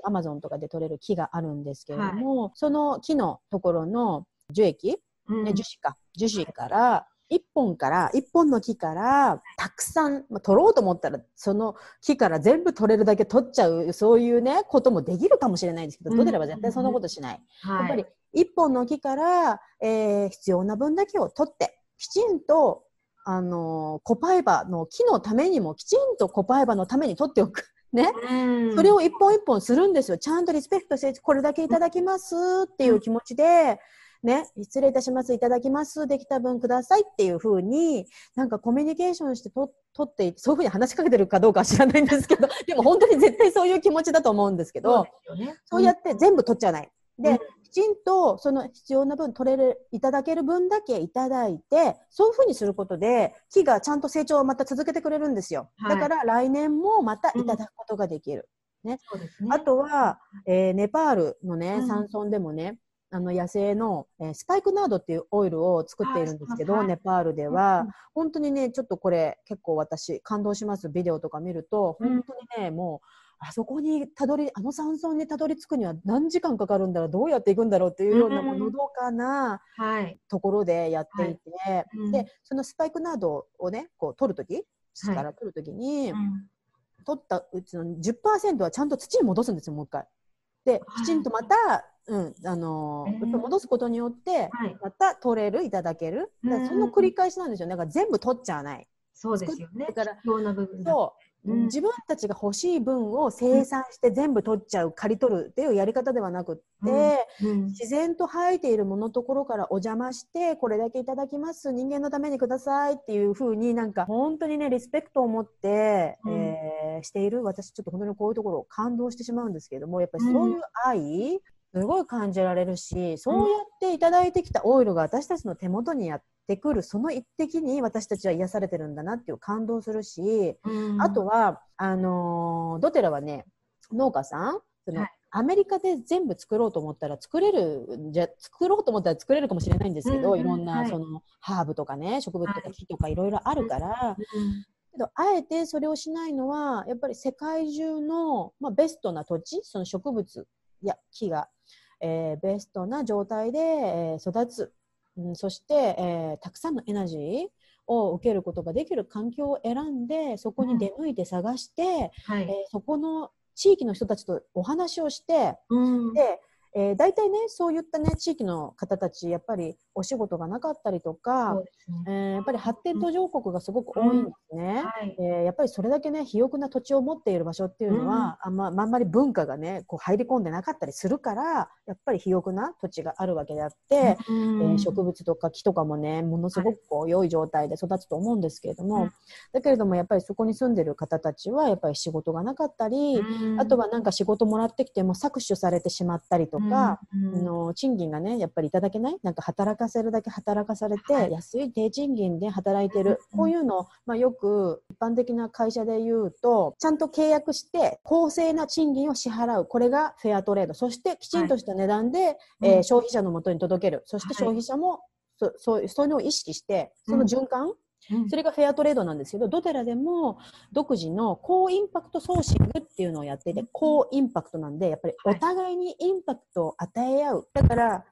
アマゾンとかで取れる木があるんですけれども、はい、その木のところの樹液、うん、樹脂か、樹脂から、一本から、一本の木から、たくさん、まあ、取ろうと思ったら、その木から全部取れるだけ取っちゃう、そういうね、こともできるかもしれないんですけど、取れれば絶対そんなことしない。やっぱり、一本の木から、えー、必要な分だけを取って、きちんと、あのー、コパイバの木のためにも、きちんとコパイバのために取っておく。ね、それを一本一本するんですよ。ちゃんとリスペクトして、これだけいただきますっていう気持ちで、ね、失礼いたします、いただきます、できた分くださいっていうふうに、なんかコミュニケーションしてと取って、そういうふうに話しかけてるかどうかは知らないんですけど、でも本当に絶対そういう気持ちだと思うんですけど、そう、ね,、やって全部取っちゃわない。で、うん、きちんとその必要な分取れる、いただける分だけいただいて、そういうふうにすることで、木がちゃんと成長をまた続けてくれるんですよ。はい、だから来年もまたいただくことができる。うん、ね、ね、あとは、えー、ネパールのね、山村でもね、あの野生の、えー、スパイクナードっていうオイルを作っているんですけど、ネパールでは、本当にね、ちょっとこれ結構私感動します。ビデオとか見ると、本当にね、もう、あそこにたどり、あの山村にたどり着くには何時間かかるんだろう、どうやって行くんだろうっていうような、もうのどかなところでやっていて、はい。で、そのスパイクナードをね、こう取るとき、土から取るときに、取ったうちの10%はちゃんと土に戻すんですよ、もう一回。で、きちんとまたうん、あのー、戻すことによって、また取れる、いただける。その繰り返しなんですよ。だから全部取っちゃわない。そうですよね。だから、そう、うん、自分たちが欲しい分を生産して全部取っちゃう、刈り取るっていうやり方ではなくって、うん。うん、自然と生えているものところからお邪魔して、これだけいただきます、人間のためにくださいっていうふうになんか本当にね、リスペクトを持って、えー、している、私ちょっと本当にこういうところを感動してしまうんですけれども、やっぱりそういう愛、すごい感じられるし、そうやっていただいてきたオイルが私たちの手元にやってくる、その一滴に私たちは癒されてるんだなっていう感動するし、うん、あとは、あのドテラはね、農家さん、その、はい、アメリカで全部作ろうと思ったら作れるじゃ作ろうと思ったら作れるかもしれないんですけど、うん、いろんな、はい、そのハーブとかね植物とか木とかいろいろあるから、はい、けどあえてそれをしないのはやっぱり世界中の、まあ、ベストな土地その植物や木がえー、ベストな状態で、えー、育つ、うん、そして、えー、たくさんのエナジーを受けることができる環境を選んでそこに出向いて探して、うん。はい、えー、そこの地域の人たちとお話をして、うん、でえー、大体ね、そういったね、地域の方たち、やっぱりお仕事がなかったりとか、ね。えー、やっぱり発展途上国がすごく多いんですね、うん。はい、えー、やっぱりそれだけね、肥沃な土地を持っている場所っていうのは、うん、あんまあんまり文化がね、こう入り込んでなかったりするから、やっぱり肥沃な土地があるわけであって、うん、えー、植物とか木とかもね、ものすごくこう良い状態で育つと思うんですけれども、だけれどもやっぱりそこに住んでる方たちは、やっぱり仕事がなかったり、あとはなんか仕事もらってきても搾取されてしまったりとか、の賃金がねやっぱりいただけない？なんか働かせるだけ働かされて、はい、安い低賃金で働いてる、こういうの、まあ、よく一般的な会社で言うとちゃんと契約して公正な賃金を支払う。これがフェアトレード。そしてきちんとした値段で、はい、えー、消費者のもとに届ける。そして消費者も、そそうそういうのを意識してその循環、それがフェアトレードなんですけど、ドテラでも独自の高インパクトソーシングっていうのをやっていて、高インパクトなんで、やっぱりお互いにインパクトを与え合う。だから、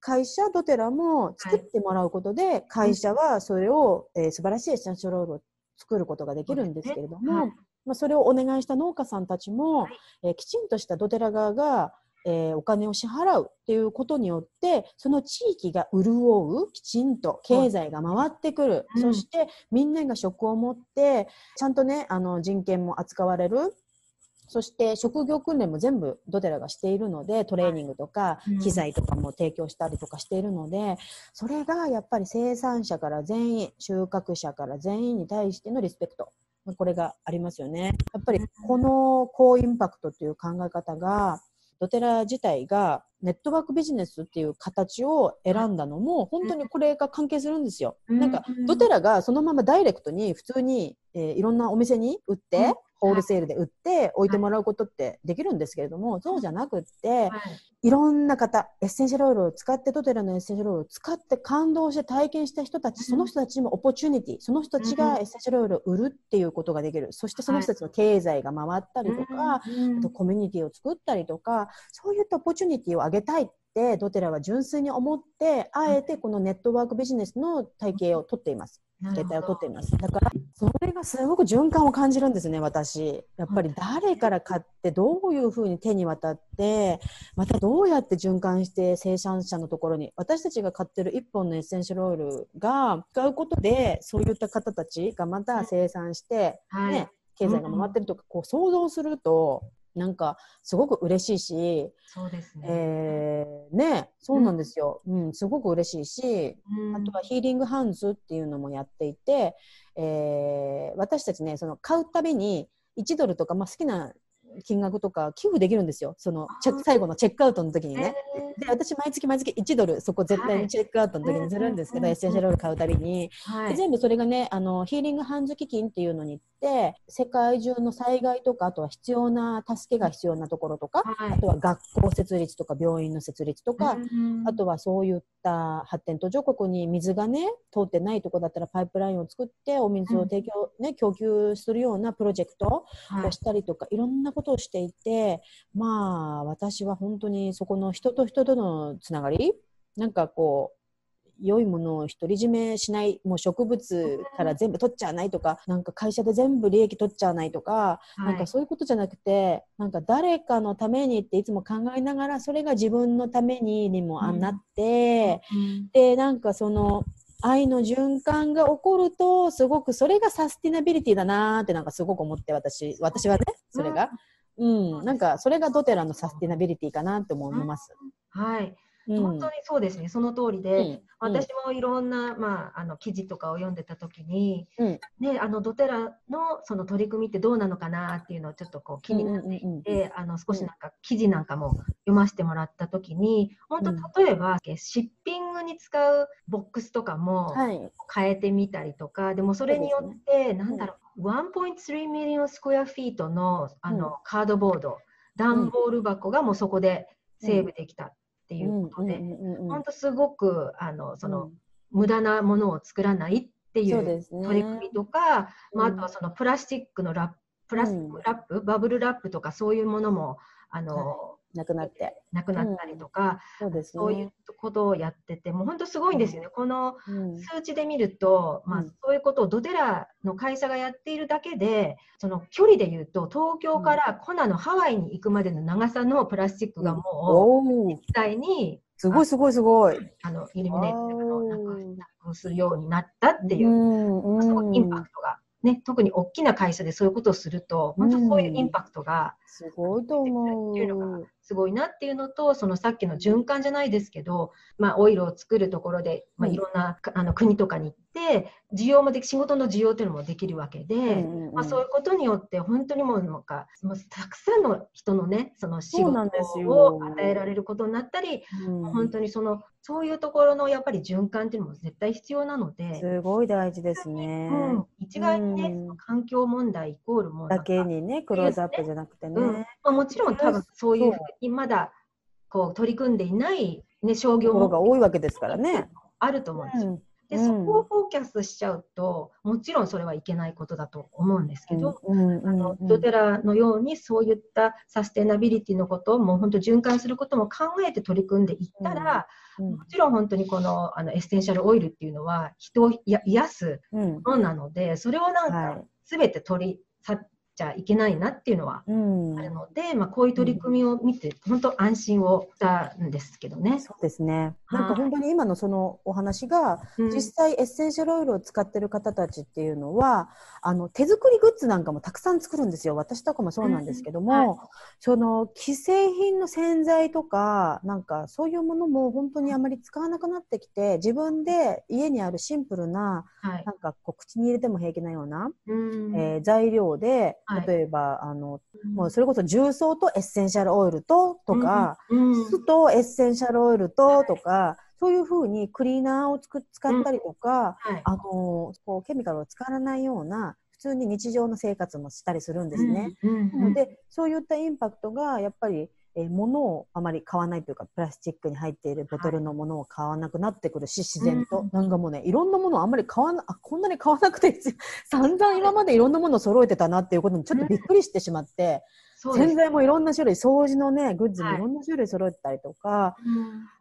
会社ドテラも作ってもらうことで、会社はそれを、えー、素晴らしいエッセンシャルオイルを作ることができるんですけれども、まあ、それをお願いした農家さんたちも、えー、きちんとしたドテラ側がえー、お金を支払うっていうことによってその地域が潤うきちんと経済が回ってくる、うん、そしてみんなが職を持ってちゃんとねあの人権も扱われる。そして職業訓練も全部ドテラがしているのでトレーニングとか機材とかも提供したりとかしているのでそれがやっぱり生産者から全員収穫者から全員に対してのリスペクト。これがありますよね。やっぱりこの co-impact という考え方がドテラ自体がネットワークビジネスっていう形を選んだのも、本当にこれが関係するんですよ。なんか、ドテラがそのままダイレクトに普通に、えー、いろんなお店に売って、ホールセールで売って置いてもらうことってできるんですけれども、そうじゃなくって、い。ろんな方、エッセンシャルオイルを使って、ドテラのエッセンシャルオイルを使って感動して体験した人たち、その人たちにも opportunity、その人たちがエッセンシャルオイルを売るっていうことができる。そしてその人たちの経済が回ったりとか、あとコミュニティを作ったりとか、そういったオポチュニティを上げたい。ってドテラは純粋に思ってあえてこのネットワークビジネスの体系をとっています。携帯を取っています。だから、それがすごく循環を感じるんですね、私。やっぱり誰から買って、どういうふうに手に渡って、またどうやって循環して生産者のところに、私たちが買ってる1本のエッセンシャルオイルが使うことで、そういった方たちがまた生産して、ね、経済が回ってるとか、こう想像すると、なんかすごく嬉しいし、そうですね。えー、ね、そうなんですよ。うん、うん、すごく嬉しいし、うん、あとはヒーリングハンズっていうのもやっていて、えー、私たちね、その買うたびに1ドルとか、まあ、好きな金額とか寄付できるんですよ。その最後のチェックアウトの時にね。で、私毎月毎月1ドル、そこ絶対にチェックアウトの時にするんですけど、エッセンシャルオイル買うたびに、はい、全部それがね、あの、ヒーリングハンズ基金っていうのに世界中の災害とか、あとは必要な、助けが必要なところとか、はい、あとは学校設立とか病院の設立とか、あとはそういった発展途上国に水がね、通ってないとこだったらパイプラインを作ってお水を提供、ね、供給するようなプロジェクトをしたりとか、いろんなことをしていて、まあ、私は本当にそこの人と人とのつながり、なんかこう、良いものを独り占めしない、もう植物から全部取っちゃわないとか、なんか会社で全部利益取っちゃわないとか、はい、なんかそういうことじゃなくて、なんか誰かのためにっていつも考えながら、それが自分のためににもあなって、うん、で、なんかその、愛の循環が起こると、すごくそれがサスティナビリティだなーってなんかすごく思って、私、私はね、それが？うん、なんかそれがドテラのサスティナビリティかなって思います。はい。本当にそうですね、その通りで、うん、私もいろんな、まあ、あの記事とかを読んでた時に、うん、ね、あのドテラのその取り組みってどうなのかなっていうのをちょっとこう気になっていて、あの少しなんか記事なんかも読ませてもらった時に本当例えば、 shipping に使うボックスとかも変えてみたりとか、はい、でもそれによって、なんだろう、1.3ミリオンスクエアフィートのあの、カードボード段ボール箱がもうそこでセーブできた。っていうことで、本当すごくあのその、うん、無駄なものを作らないっていう取り組みとか、ね、まあ、あとはそのプラスチックのラッププラスラップ、バブルラップとかそういうものもあの、なくなって。なくなったりとか、うん、そうですね、そういうことをやってて、もう本当すごいんですよね。うん、この数値で見ると、まあ、そういうことをドテラの会社がやっているだけで、その距離で言うと、東京からコナのハワイに行くまでの長さのプラスチックがもう、実際に、すごいすごいすごい。あの、イルミネートをなくするようになったっていう、すごいインパクトがね、特に大きな会社でそういうことをすると、本当そういうインパクトが、すごいと思う。っていうのがすごいなっていうのと、そのさっきの循環じゃないですけど、まあ、オイルを作るところで、まあ、いろんな、あの国とかに行って、需要もでき、仕事の需要っていうのもできるわけで、うんうん、まあ、そういうことによって、本当にもうなんか、もうたくさんの人のね、その仕事を与えられることになったり、うん、本当にそのそういうところのやっぱり循環っていうのも絶対必要なので。すごい大事ですね。うん、一概にね、うん、環境問題イコールもだけにね、クローズアップじゃなくてね。うん、まあ、もちろん多分そういうふうにまだこう取り組んでいない、ね、商業もが多いわけですからね。あると思うんですよ。で、そこをフォーキャスしちゃうと、もちろんそれはいけないことだと思うんですけど、あのドテラのようにそういったサステナビリティのことをもう本当循環することも考えて取り組んでいったら、もちろん本当にこのあのエッセンシャルオイルっていうのは人を癒すものなので、それをなんか全て取り去っちゃいけないなっていうのはあるので、うん、まあ、こういう取り組みを見て、本当安心をしたんですけどね。そうですね。なんか本当に今のそのお話が、実際エッセンシャルオイルを使ってる方たちっていうのは、あの、手作りグッズなんかもたくさん作るんですよ。私とかもそうなんですけども、はい、その、既製品の洗剤とか、なんかそういうものも本当にあまり使わなくなってきて、自分で家にあるシンプルな、はい、なんかこう口に入れても平気なような、うん、えー、材料で、例えば、あの、もうそれこそ重曹とエッセンシャルオイルと、とか、酢とエッセンシャルオイルと、とか、そういうふうにクリーナーをつく使ったりとか、あの、こう、ケミカルを使わないような、普通に日常の生活もしたりするんですね。なので、そういったインパクトが、やっぱり、えー、物をあまり買わないというか、プラスチックに入っているボトルのものを買わなくなってくるし、自然と。なんかもうね、いろんなものをあんまり買わな、あ、こんなに買わなくて、散々今までいろんなものを揃えてたなっていうことにちょっとびっくりしてしまって、洗剤もいろんな種類、掃除のね、グッズもい。ろんな種類揃えてたりとか、はい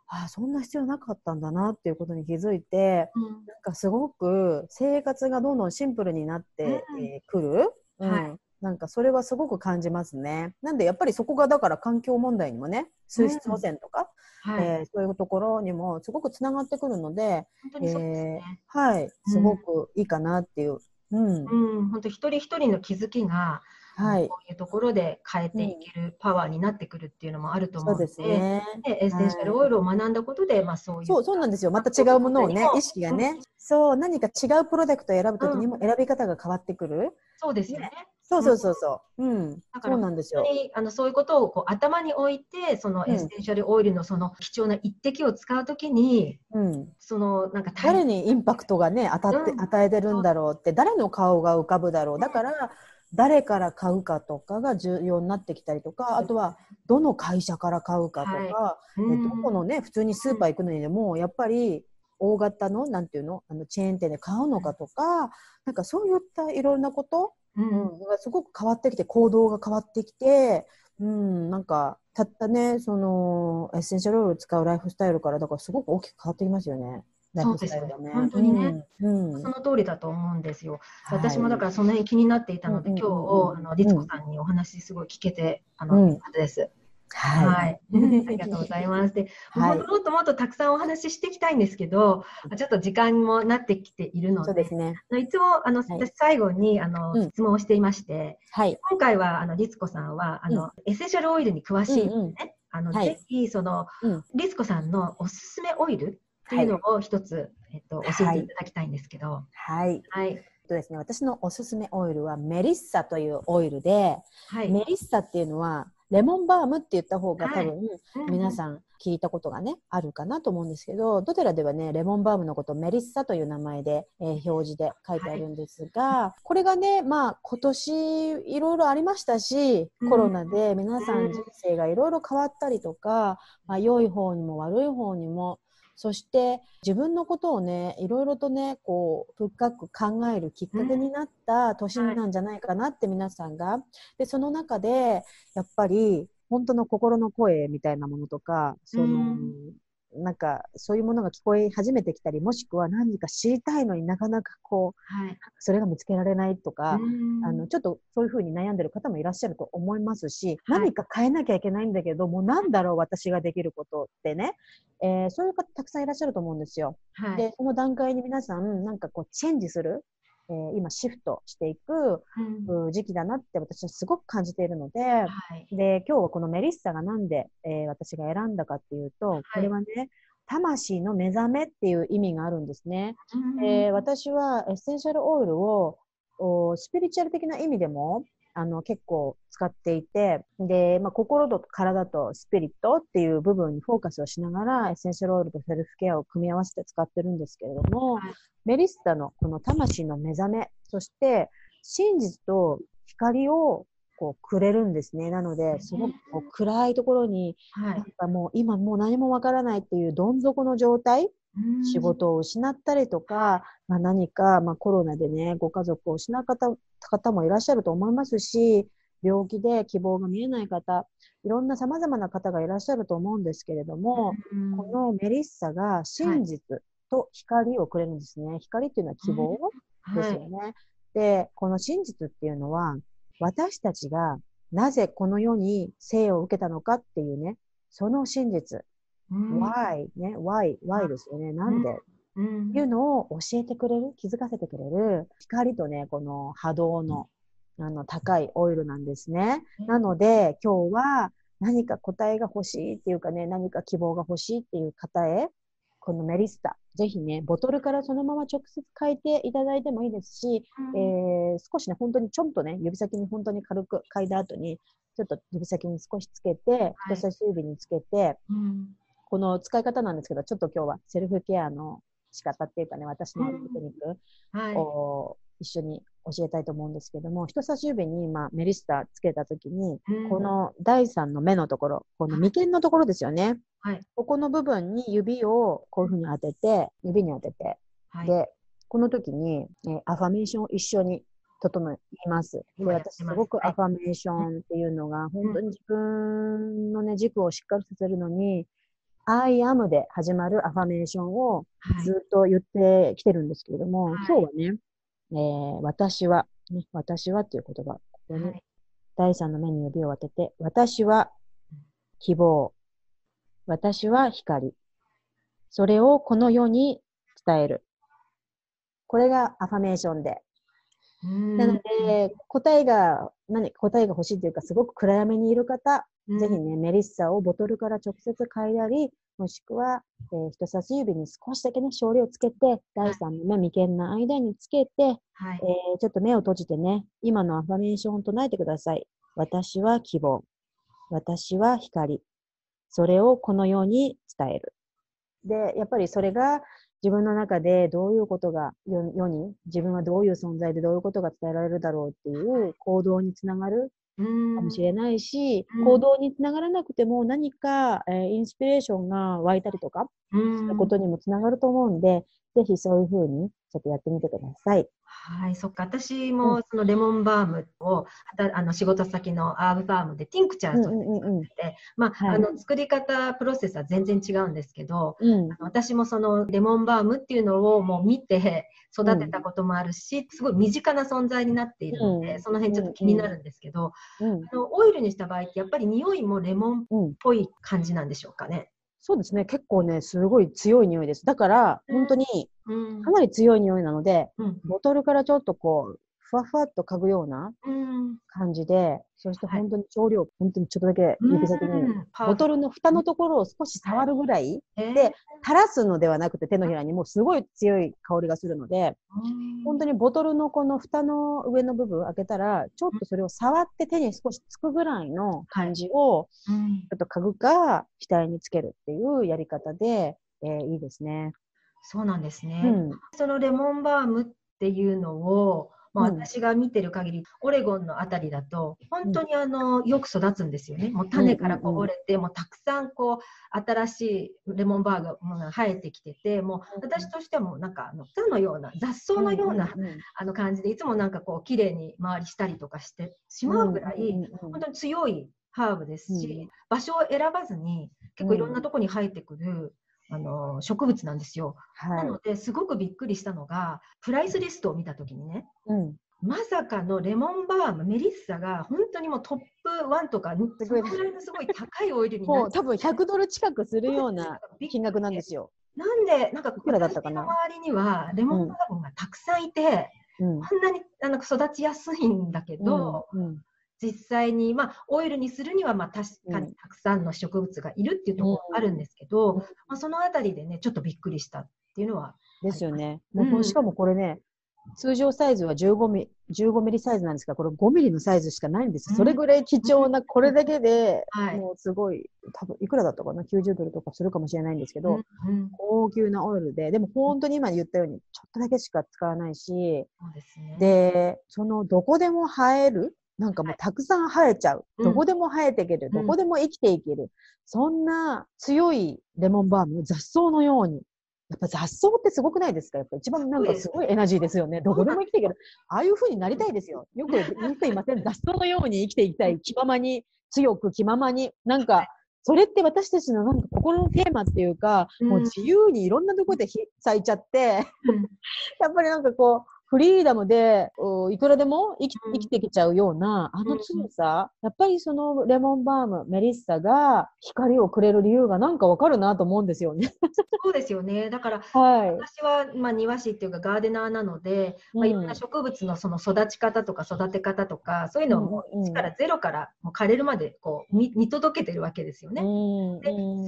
ああそんな必要なかったんだなっていうことに気づいて、うん、なんかすごく生活がどんどんシンプルになってく、うん、る、うん、はい、なんかそれはすごく感じますね。なんでやっぱりそこがだから環境問題にもね、水質汚染とか、うん。はい、えー、そういうところにもすごくつながってくるので、本当にそうですね、えー、はい、すごくいいかなっていう。うん、うん、本当一人一人の気づきが、はい、こういうところで変えていけるパワーになってくるっていうのもあると思うので、うん、ですね、でエッセンシャルオイルを学んだことで、はい、まあそういう。そう、そうなんですよ。また違うものをね、意識がね、うん、そう、何か違うプロダクトを選ぶときにも選び方が変わってくる。そうですよね。そうそうそうそう。うん。だから、そうなんですよ。あのそういうことをこう頭に置いて、そのエッセンシャルオイルのその貴重な一滴を使うときに、うん、そのなんか誰にインパクトがね、当たって、うん、与えてるんだろうって、誰の顔が浮かぶだろう。だから、誰から買うかとかが重要になってきたりとか、あとはどの会社から買うかとか、はい、どこのね、普通にスーパー行くのにでも、やっぱり大型の、なんていうの、あのチェーン店で買うのかとか、なんかそういったいろんなこと、うん、がすごく変わってきて、行動が変わってきて、うん、なんか、たったね、その、エッセンシャルオイルを使うライフスタイルから、だからすごく大きく変わってきますよね。そうですね。本当にね、うんうん、その通りだと思うんですよ。私もだからその辺気になっていたので、今日、あの、律子さんにお話すごい聞けて、あの、うん、です。はい、はい。ありがとうございます。で、はい、もっともっとたくさんお話ししていきたいんですけど、ちょっと時間もなってきているので、そうですね。いつも、あの、私最後に、あの、質問をしていまして、はい。今回は、あの、律子さんは、あの、エッセンシャルオイルに詳しいのでね、あの、ぜひ、その、律子さんのおすすめオイルっていうのを一つ、はい、えっと、教えていただきたいんですけど。はい。はい。とですね、私のおすすめオイルはメリッサというオイルで、はい、メリッサっていうのはレモンバームって言った方が多分、皆さん聞いたことがね、あるかなと思うんですけど、ドテラではね、レモンバームのことをメリッサという名前で、えー、表示で書いてあるんですが、はい、これがね、まあ今年いろいろありましたし、コロナで皆さん。人生がいろいろ変わったりとか、まあ良い方にも悪い方にもそして自分のことをね、いろいろとね、こう、深く考えるきっかけになった年なんじゃないかなって皆さんが。で、その中で、やっぱり、本当の心の声みたいなものとか、その、なんかそういうものが聞こえ始めてきたり、もしくは何か知りたいのになかなかこう、はい、それが見つけられないとか、あの、ちょっとそういうふうに悩んでる方もいらっしゃると思いますし、はい、何か変えなきゃいけないんだけど、もうなんだろう私ができることってね、えー、そういう方たくさんいらっしゃると思うんですよ。はい、で、その段階に皆さん、なんかこう、チェンジする、えー、今シフトしていく、うん、時期だなって私はすごく感じているので、はい、で、今日はこのメリッサがなんで、えー、私が選んだかっていうと、はい、これはね、魂の目覚めっていう意味があるんですね。うん、えー、私はエッセンシャルオイルをスピリチュアル的な意味でもあの結構使っていて、で、まあ、心と体とスピリットっていう部分にフォーカスをしながらエッセンシャルオイルとセルフケアを組み合わせて使ってるんですけれども、はい、メリッサのこの魂の目覚め、そして真実と光をこうくれるんですね。なので、すごくこう暗いところに、なんかもう今もう何もわからないっていうどん底の状態、仕事を失ったりとか、まあ、何か、まあ、コロナでね、ご家族を失った方もいらっしゃると思いますし、病気で希望が見えない方、いろんな様々な方がいらっしゃると思うんですけれども、このメリッサが真実と光をくれるんですね。光っていうのは希望ですよね。はい、で、この真実っていうのは、私たちがなぜこの世に生を受けたのかっていうね、その真実。うん、why ね、why, why ですよね。なんで、うん、いうのを教えてくれる、気づかせてくれる、光とね、この波動の、あの、高いオイルなんですね。なので、今日は何か答えが欲しいっていうかね、何か希望が欲しいっていう方へ、このメリスタ、ぜひね、ボトルからそのまま直接変えていただいてもいいですし、うん、えー、少しね、本当にちょんとね、指先に本当に軽く嗅いだ後に、ちょっと指先に少しつけて、人差し指につけて、うん、この使い方なんですけど、ちょっと今日はセルフケアの仕方っていうかね、私のテクニックを一緒に教えたいと思うんですけども、人差し指に今メリスタつけたときに、この第3の目のところ、この眉間のところですよね。はい、ここの部分に指をこういうふうに当てて、指に当てて、はい、で、この時に、えアファメーションを一緒に整います。で、私すごくアファメーションっていうのが、本当に自分のね、軸をしっかりさせるのに、I am で始まるアファメーションをずっと言ってきてるんですけれども、はい、今日はね、えー、私は、ね、私はっていう言葉、ここに、第三の目に指を当てて、私は希望、私は光。それをこの世に伝える。これがアファメーションで。なので、答えが、何、答えが欲しいというか、すごく暗闇にいる方、ぜひね、メリッサをボトルから直接嗅いだり、もしくは、えー、人差し指に少しだけね、少量つけて、第三の目、眉間の間につけて、はい、えー、ちょっと目を閉じてね、今のアファメーションを唱えてください。私は希望。私は光。それをこのように伝える。で、やっぱりそれが自分の中でどういうことが世に、自分はどういう存在でどういうことが伝えられるだろうっていう行動につながるかもしれないし、行動につながらなくても何か、えー、インスピレーションが湧いたりとか、そういうことにもつながると思うんで、ぜひそういうふうにちょっとやってみてください。はい、そっか。私もそのレモンバームを、うん、あの仕事先のアーブファームでティンクチャーとして作ってて、まあ、はい、あの作り方、プロセスは全然違うんですけど、うん、私もそのレモンバームっていうのをもう見て育てたこともあるし、すごい身近な存在になっているので、その辺ちょっと気になるんですけど、あのオイルにした場合ってやっぱり匂いもレモンっぽい感じなんでしょうかね。そうですね。結構ね、すごい強い匂いです。だから、本当に、かなり強い匂いなので、うん、ボトルからちょっとこう、ふわふわっと嗅ぐような感じで、そして本当に調料、はい、本当にちょっとだけ指先に、ボトルの蓋のところを少し触るぐらいで、垂らすのではなくて手のひらにもうすごい強い香りがするので、本当にボトルのこの蓋の上の部分開けたら、ちょっとそれを触って手に少しつくぐらいの感じを、ちょっと嗅ぐか、額につけるっていうやり方で、えー、いいですね。そうなんですね。うん、そのレモンバームっていうのを、まあ、私が見てる限り、オレゴンのあたりだと、本当にあの、よく育つんですよね。もう種からこう折れて、もうたくさんこう、新しいレモンバーグが生えてきてて、もう私としてもなんかあの草のような、雑草のような、あの感じで、いつもなんかこう、綺麗に周りしたりとかしてしまうぐらい、本当に強いハーブですし、場所を選ばずに、結構いろんなとこに生えてくる、あの植物なんですよ、はい、なのですごくびっくりしたのがプライスリストを見た時にね、うん、まさかのレモンバームメリッサが本当にもうトップ1とかそのぐらいのすごい高いオイルになって多分100ドル近くするような金額なんですよ。なんでなんかいくらだったかな周りにはレモンバームがたくさんいて、うん、こんなにあの育ちやすいんだけど、うんうん、実際に、まあ、オイルにするには、まあ、確かにたくさんの植物がいるっていうところがあるんですけど、うん、まあ、そのあたりでね、ちょっとびっくりしたっていうのは。ですよね。もうしかもこれね、通常サイズは15ミリ ,15 ミリサイズなんですが、これ5ミリのサイズしかないんです。それぐらい貴重な、これだけで、もうすごい、多分いくらだったかな ?90 ドルとかするかもしれないんですけど、高級なオイルで、でも本当に今言ったように、ちょっとだけしか使わないし、で、そのどこでも生えるなんかもうたくさん生えちゃう。どこでも生えていける。どこでも生きていける。そんな強いレモンバーム、雑草のように。やっぱ雑草ってすごくないですか？やっぱ一番なんかすごいエナジーですよね。どこでも生きていける。ああいう風になりたいですよ。よく言っていません。雑草のように生きていきたい。気ままに、強く気ままに。なんか、それって私たちのなんか心のテーマっていうか、もう自由にいろんなところで咲いちゃって、やっぱりなんかこう、フリーダムで、いくらでも生き生きてきちゃうような、あの強さ、やっぱりそのレモンバーム、メリッサが光をくれる理由がなんかわかるなと思うんですよね。そうですよね。だから、はい、私は、まあ、庭師っていうかガーデナーなので、まあ、いろんな植物のその育ち方とか育て方とか、そういうのをもう1から0からもう枯れるまでこう見見届けてるわけですよね。でそうい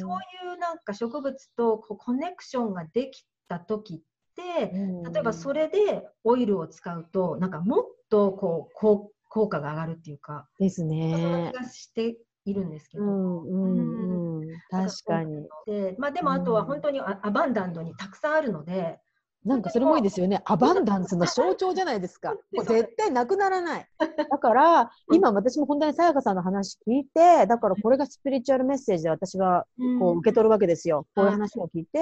うなんか植物とこうコネクションができた時って、例えばそれでオイルを使うと、なんかもっとこう効果が上がるっていうか、ですね。がしているんですけど。うんうんうん、確かに。で、まあでもあとは本当にアバンダントにたくさんあるので、なんかそれもいいですよね。アバンダンスの象徴じゃないですか。もう絶対なくならない。だから、今私も本当にさやかさんの話聞いて、だからこれがスピリチュアルメッセージで私はこう受け取るわけですよ。こういう話を聞いて、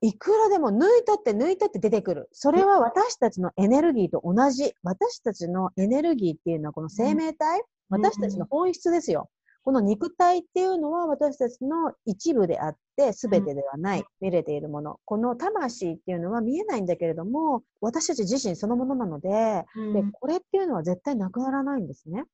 いくらでも抜いたって抜いたって出てくる。それは私たちのエネルギーと同じ。私たちのエネルギーっていうのはこの生命体、私たちの本質ですよ。この肉体っていうのは私たちの一部であって、全てではない、見れているもの。この魂っていうのは見えないんだけれども、私たち自身そのものなので、うん、でこれっていうのは絶対なくならないんですね。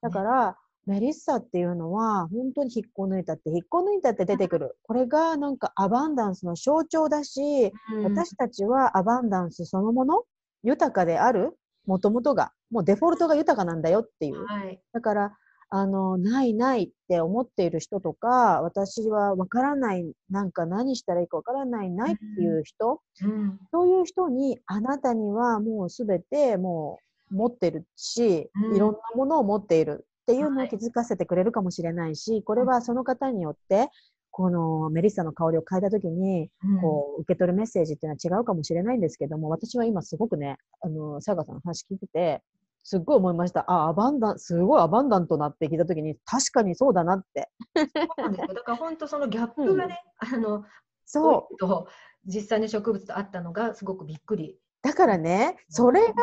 だから、メリッサっていうのは、本当に引っこ抜いたって、引っこ抜いたって出てくる。これがなんかアバンダンスの象徴だし、うん、私たちはアバンダンスそのもの、豊かである、もともとが、もうデフォルトが豊かなんだよっていう。はい、だから、あの、ないないって思っている人とか、私はわからない、なんか何したらいいかわからない、ないっていう人、うん、そういう人に、あなたにはもうすべてもう持ってるし、うん、いろんなものを持っているっていうのを気づかせてくれるかもしれないし、はい、これはその方によって、このメリッサの香りを変えた時に、こう、受け取るメッセージっていうのは違うかもしれないんですけども、私は今すごくね、あの、サガさんの話聞いてて、すっごい思いました。あ、アバンダン、すごいアバンダントなって聞いたときに、確かにそうだなって。そうなんですよ。だから本当そのギャップがね、うん、あの、そう。と実際の植物とあったのがすごくびっくり。だからね、それが、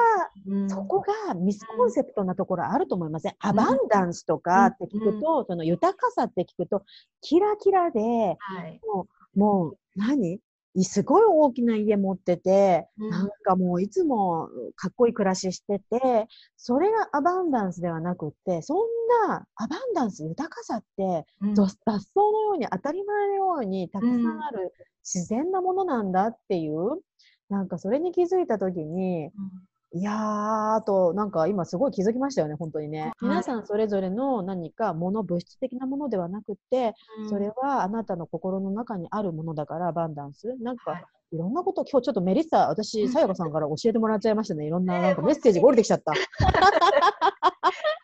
うん、そこがミスコンセプトなところあると思いません、うん、アバンダンスとかって聞くと、その豊かさって聞くと、キラキラで、はい、もう、もう何？すごい大きな家持ってて、うん、なんかもういつもかっこいい暮らししてて、それがアバンダンスではなくって、そんなアバンダンス、豊かさって、うん、雑草のように当たり前のようにたくさんある自然なものなんだっていう、なんかそれに気づいたときに、いやー、あと、なんか今すごい気づきましたよね、本当にね。皆さんそれぞれの何かもの、物質的なものではなくて、うん、それはあなたの心の中にあるものだから、バンダンス。なんか、はい、いろんなこと、今日ちょっとメリッサ、私、さやかさんから教えてもらっちゃいましたね。いろんななんかメッセージが降りてきちゃった。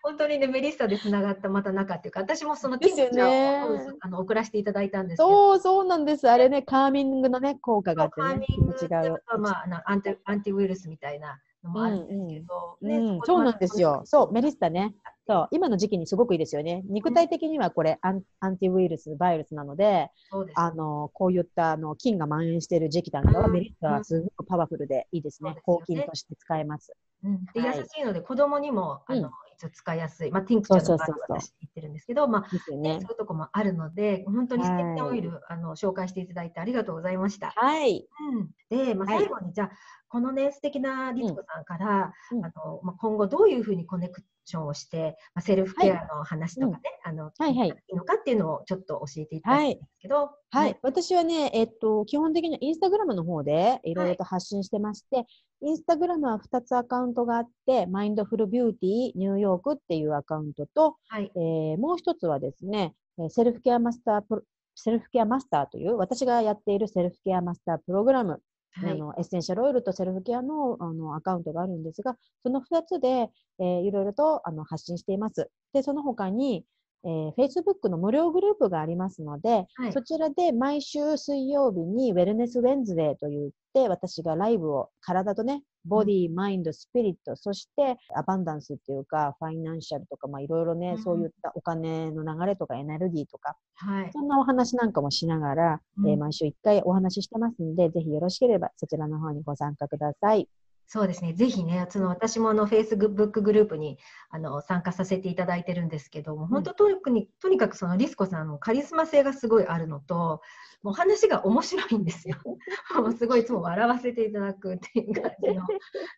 本当に ね、メリッサでつながったまた中っていうか、私もそのティンチャーを、あの送らせていただいたんですけど。そう、そうなんです。あれね、カーミングのね、効果があってね、違う。まあ、アンテアンティウイルスみたいな。のもあるんですけど、うんうん。ね、そうなんですよ。そう、メリッサね。そう、今の時期にすごくいいですよね。肉体的にはこれ、アンアンティウイルス、バイルスなので、あの、こういったあの菌が蔓延している時期なんかは、メリッサはすごくパワフルでいいですね。抗菌として使えます。うん、で、はい、優しいので、子供にも、あの、一応使いやすい。まあ、ティンクチャーの場合私言ってるんですけど、まあ、ね、そういうとこもあるので、本当に素敵なオイル、はい、あの、紹介していただいてありがとうございました。はい。うん。で、まあ、最後に、じゃあ、このね、素敵な律子さんから、うん、あのまあ、今後どういうふうにコネクションをして、まあ、セルフケアの話とかね、はい、あの、はいはい、いいのかっていうのをちょっと教えていただきたいんですけど、はい、はい、私はね、えっと、基本的にインスタグラムの方でいろいろと発信してまして、インスタグラムは2つアカウントがあって、マインドフルビューティーニューヨークっていうアカウントと、はい、えー、もう一つはですね、セルフケアマスターセルフケアマスターという、私がやっているセルフケアマスタープログラムはい、あのエッセンシャルオイルとセルフケアのあのアカウントがあるんですが、その2つで、えー、いろいろとあの発信しています。で、その他に、えー、Facebook の無料グループがありますので、はい、そちらで毎週水曜日に Wellness Wednesday といって私がライブを体とね、ボディ、マインド、スピリット、そして abundance っていうか、ファイナンシャルとか、まあいろいろね、うん、そういったお金の流れとかエネルギーとか、はい、そんなお話なんかもしながら、うん、えー、毎週1回お話ししてますんで、ぜひよろしければそちらの方にご参加ください。そうですね、ぜひね、その私もあのフェイスブックグループにあの参加させていただいてるんですけども、本当とにとにかくそのリスコさんのカリスマ性がすごいあるのと、もう話が面白いんですよ。もうすごいいつも笑わせていただくっていう感じの。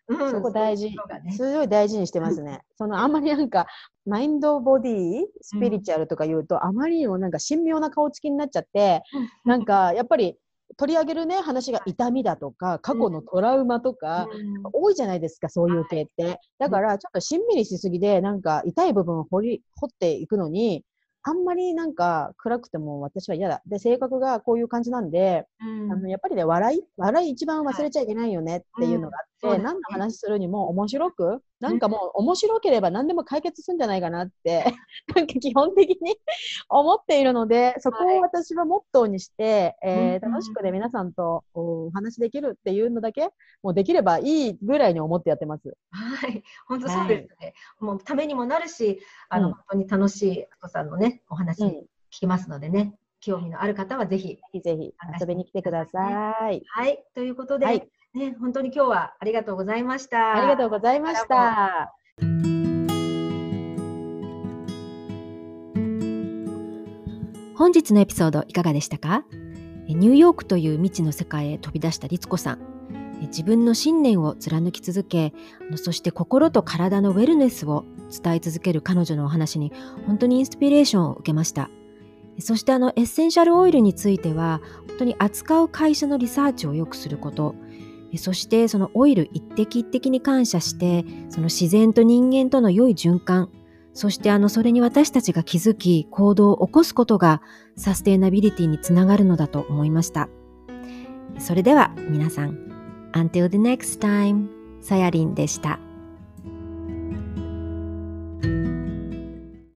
うん、そこ大事、ね、すごい大事にしてますね。そのあんまりなんか、マインドボディ、スピリチュアルとか言うと、うん、あまりにもなんか神妙な顔つきになっちゃって、なんかやっぱり取り上げるね、話が痛みだとか、過去のトラウマとか、多いじゃないですか、そういう系って。だから、ちょっとしんみりしすぎで、なんか痛い部分を掘り、掘っていくのに、あんまりなんか暗くても私は嫌だ。で、性格がこういう感じなんで、うん、あのやっぱりね、笑い笑い一番忘れちゃいけないよねっていうのがあって、はいうん、何の話するにも面白く、なんかもう面白ければ何でも解決するんじゃないかなって、なんか基本的に 思っているので、そこを私はモットーにして、はい、えー、楽しくね、皆さんとお話できるっていうのだけ、もうできればいいぐらいに思ってやってます。はい、本当そうですね。はい、もうためにもなるし、あの、うん、本当に楽しい、あこさんのね、お話聞きますのでね、興味のある方はぜひ、ぜひぜひ遊びに来てください。はい、ということで、はい、ね、本当に今日はありがとうございました。ありがとうございました。本日のエピソードいかがでしたか？ニューヨークという未知の世界へ飛び出した律子さん。自分の信念を貫き続け、そして心と体のウェルネスを伝え続ける彼女のお話に本当にインスピレーションを受けました。そしてあのエッセンシャルオイルについては本当に扱う会社のリサーチを良くすること、そしてそのオイル一滴一滴に感謝して、その自然と人間との良い循環、そしてあのそれに私たちが気づき行動を起こすことがサステイナビリティにつながるのだと思いました。それでは皆さん、Until the next time, さやりんでした。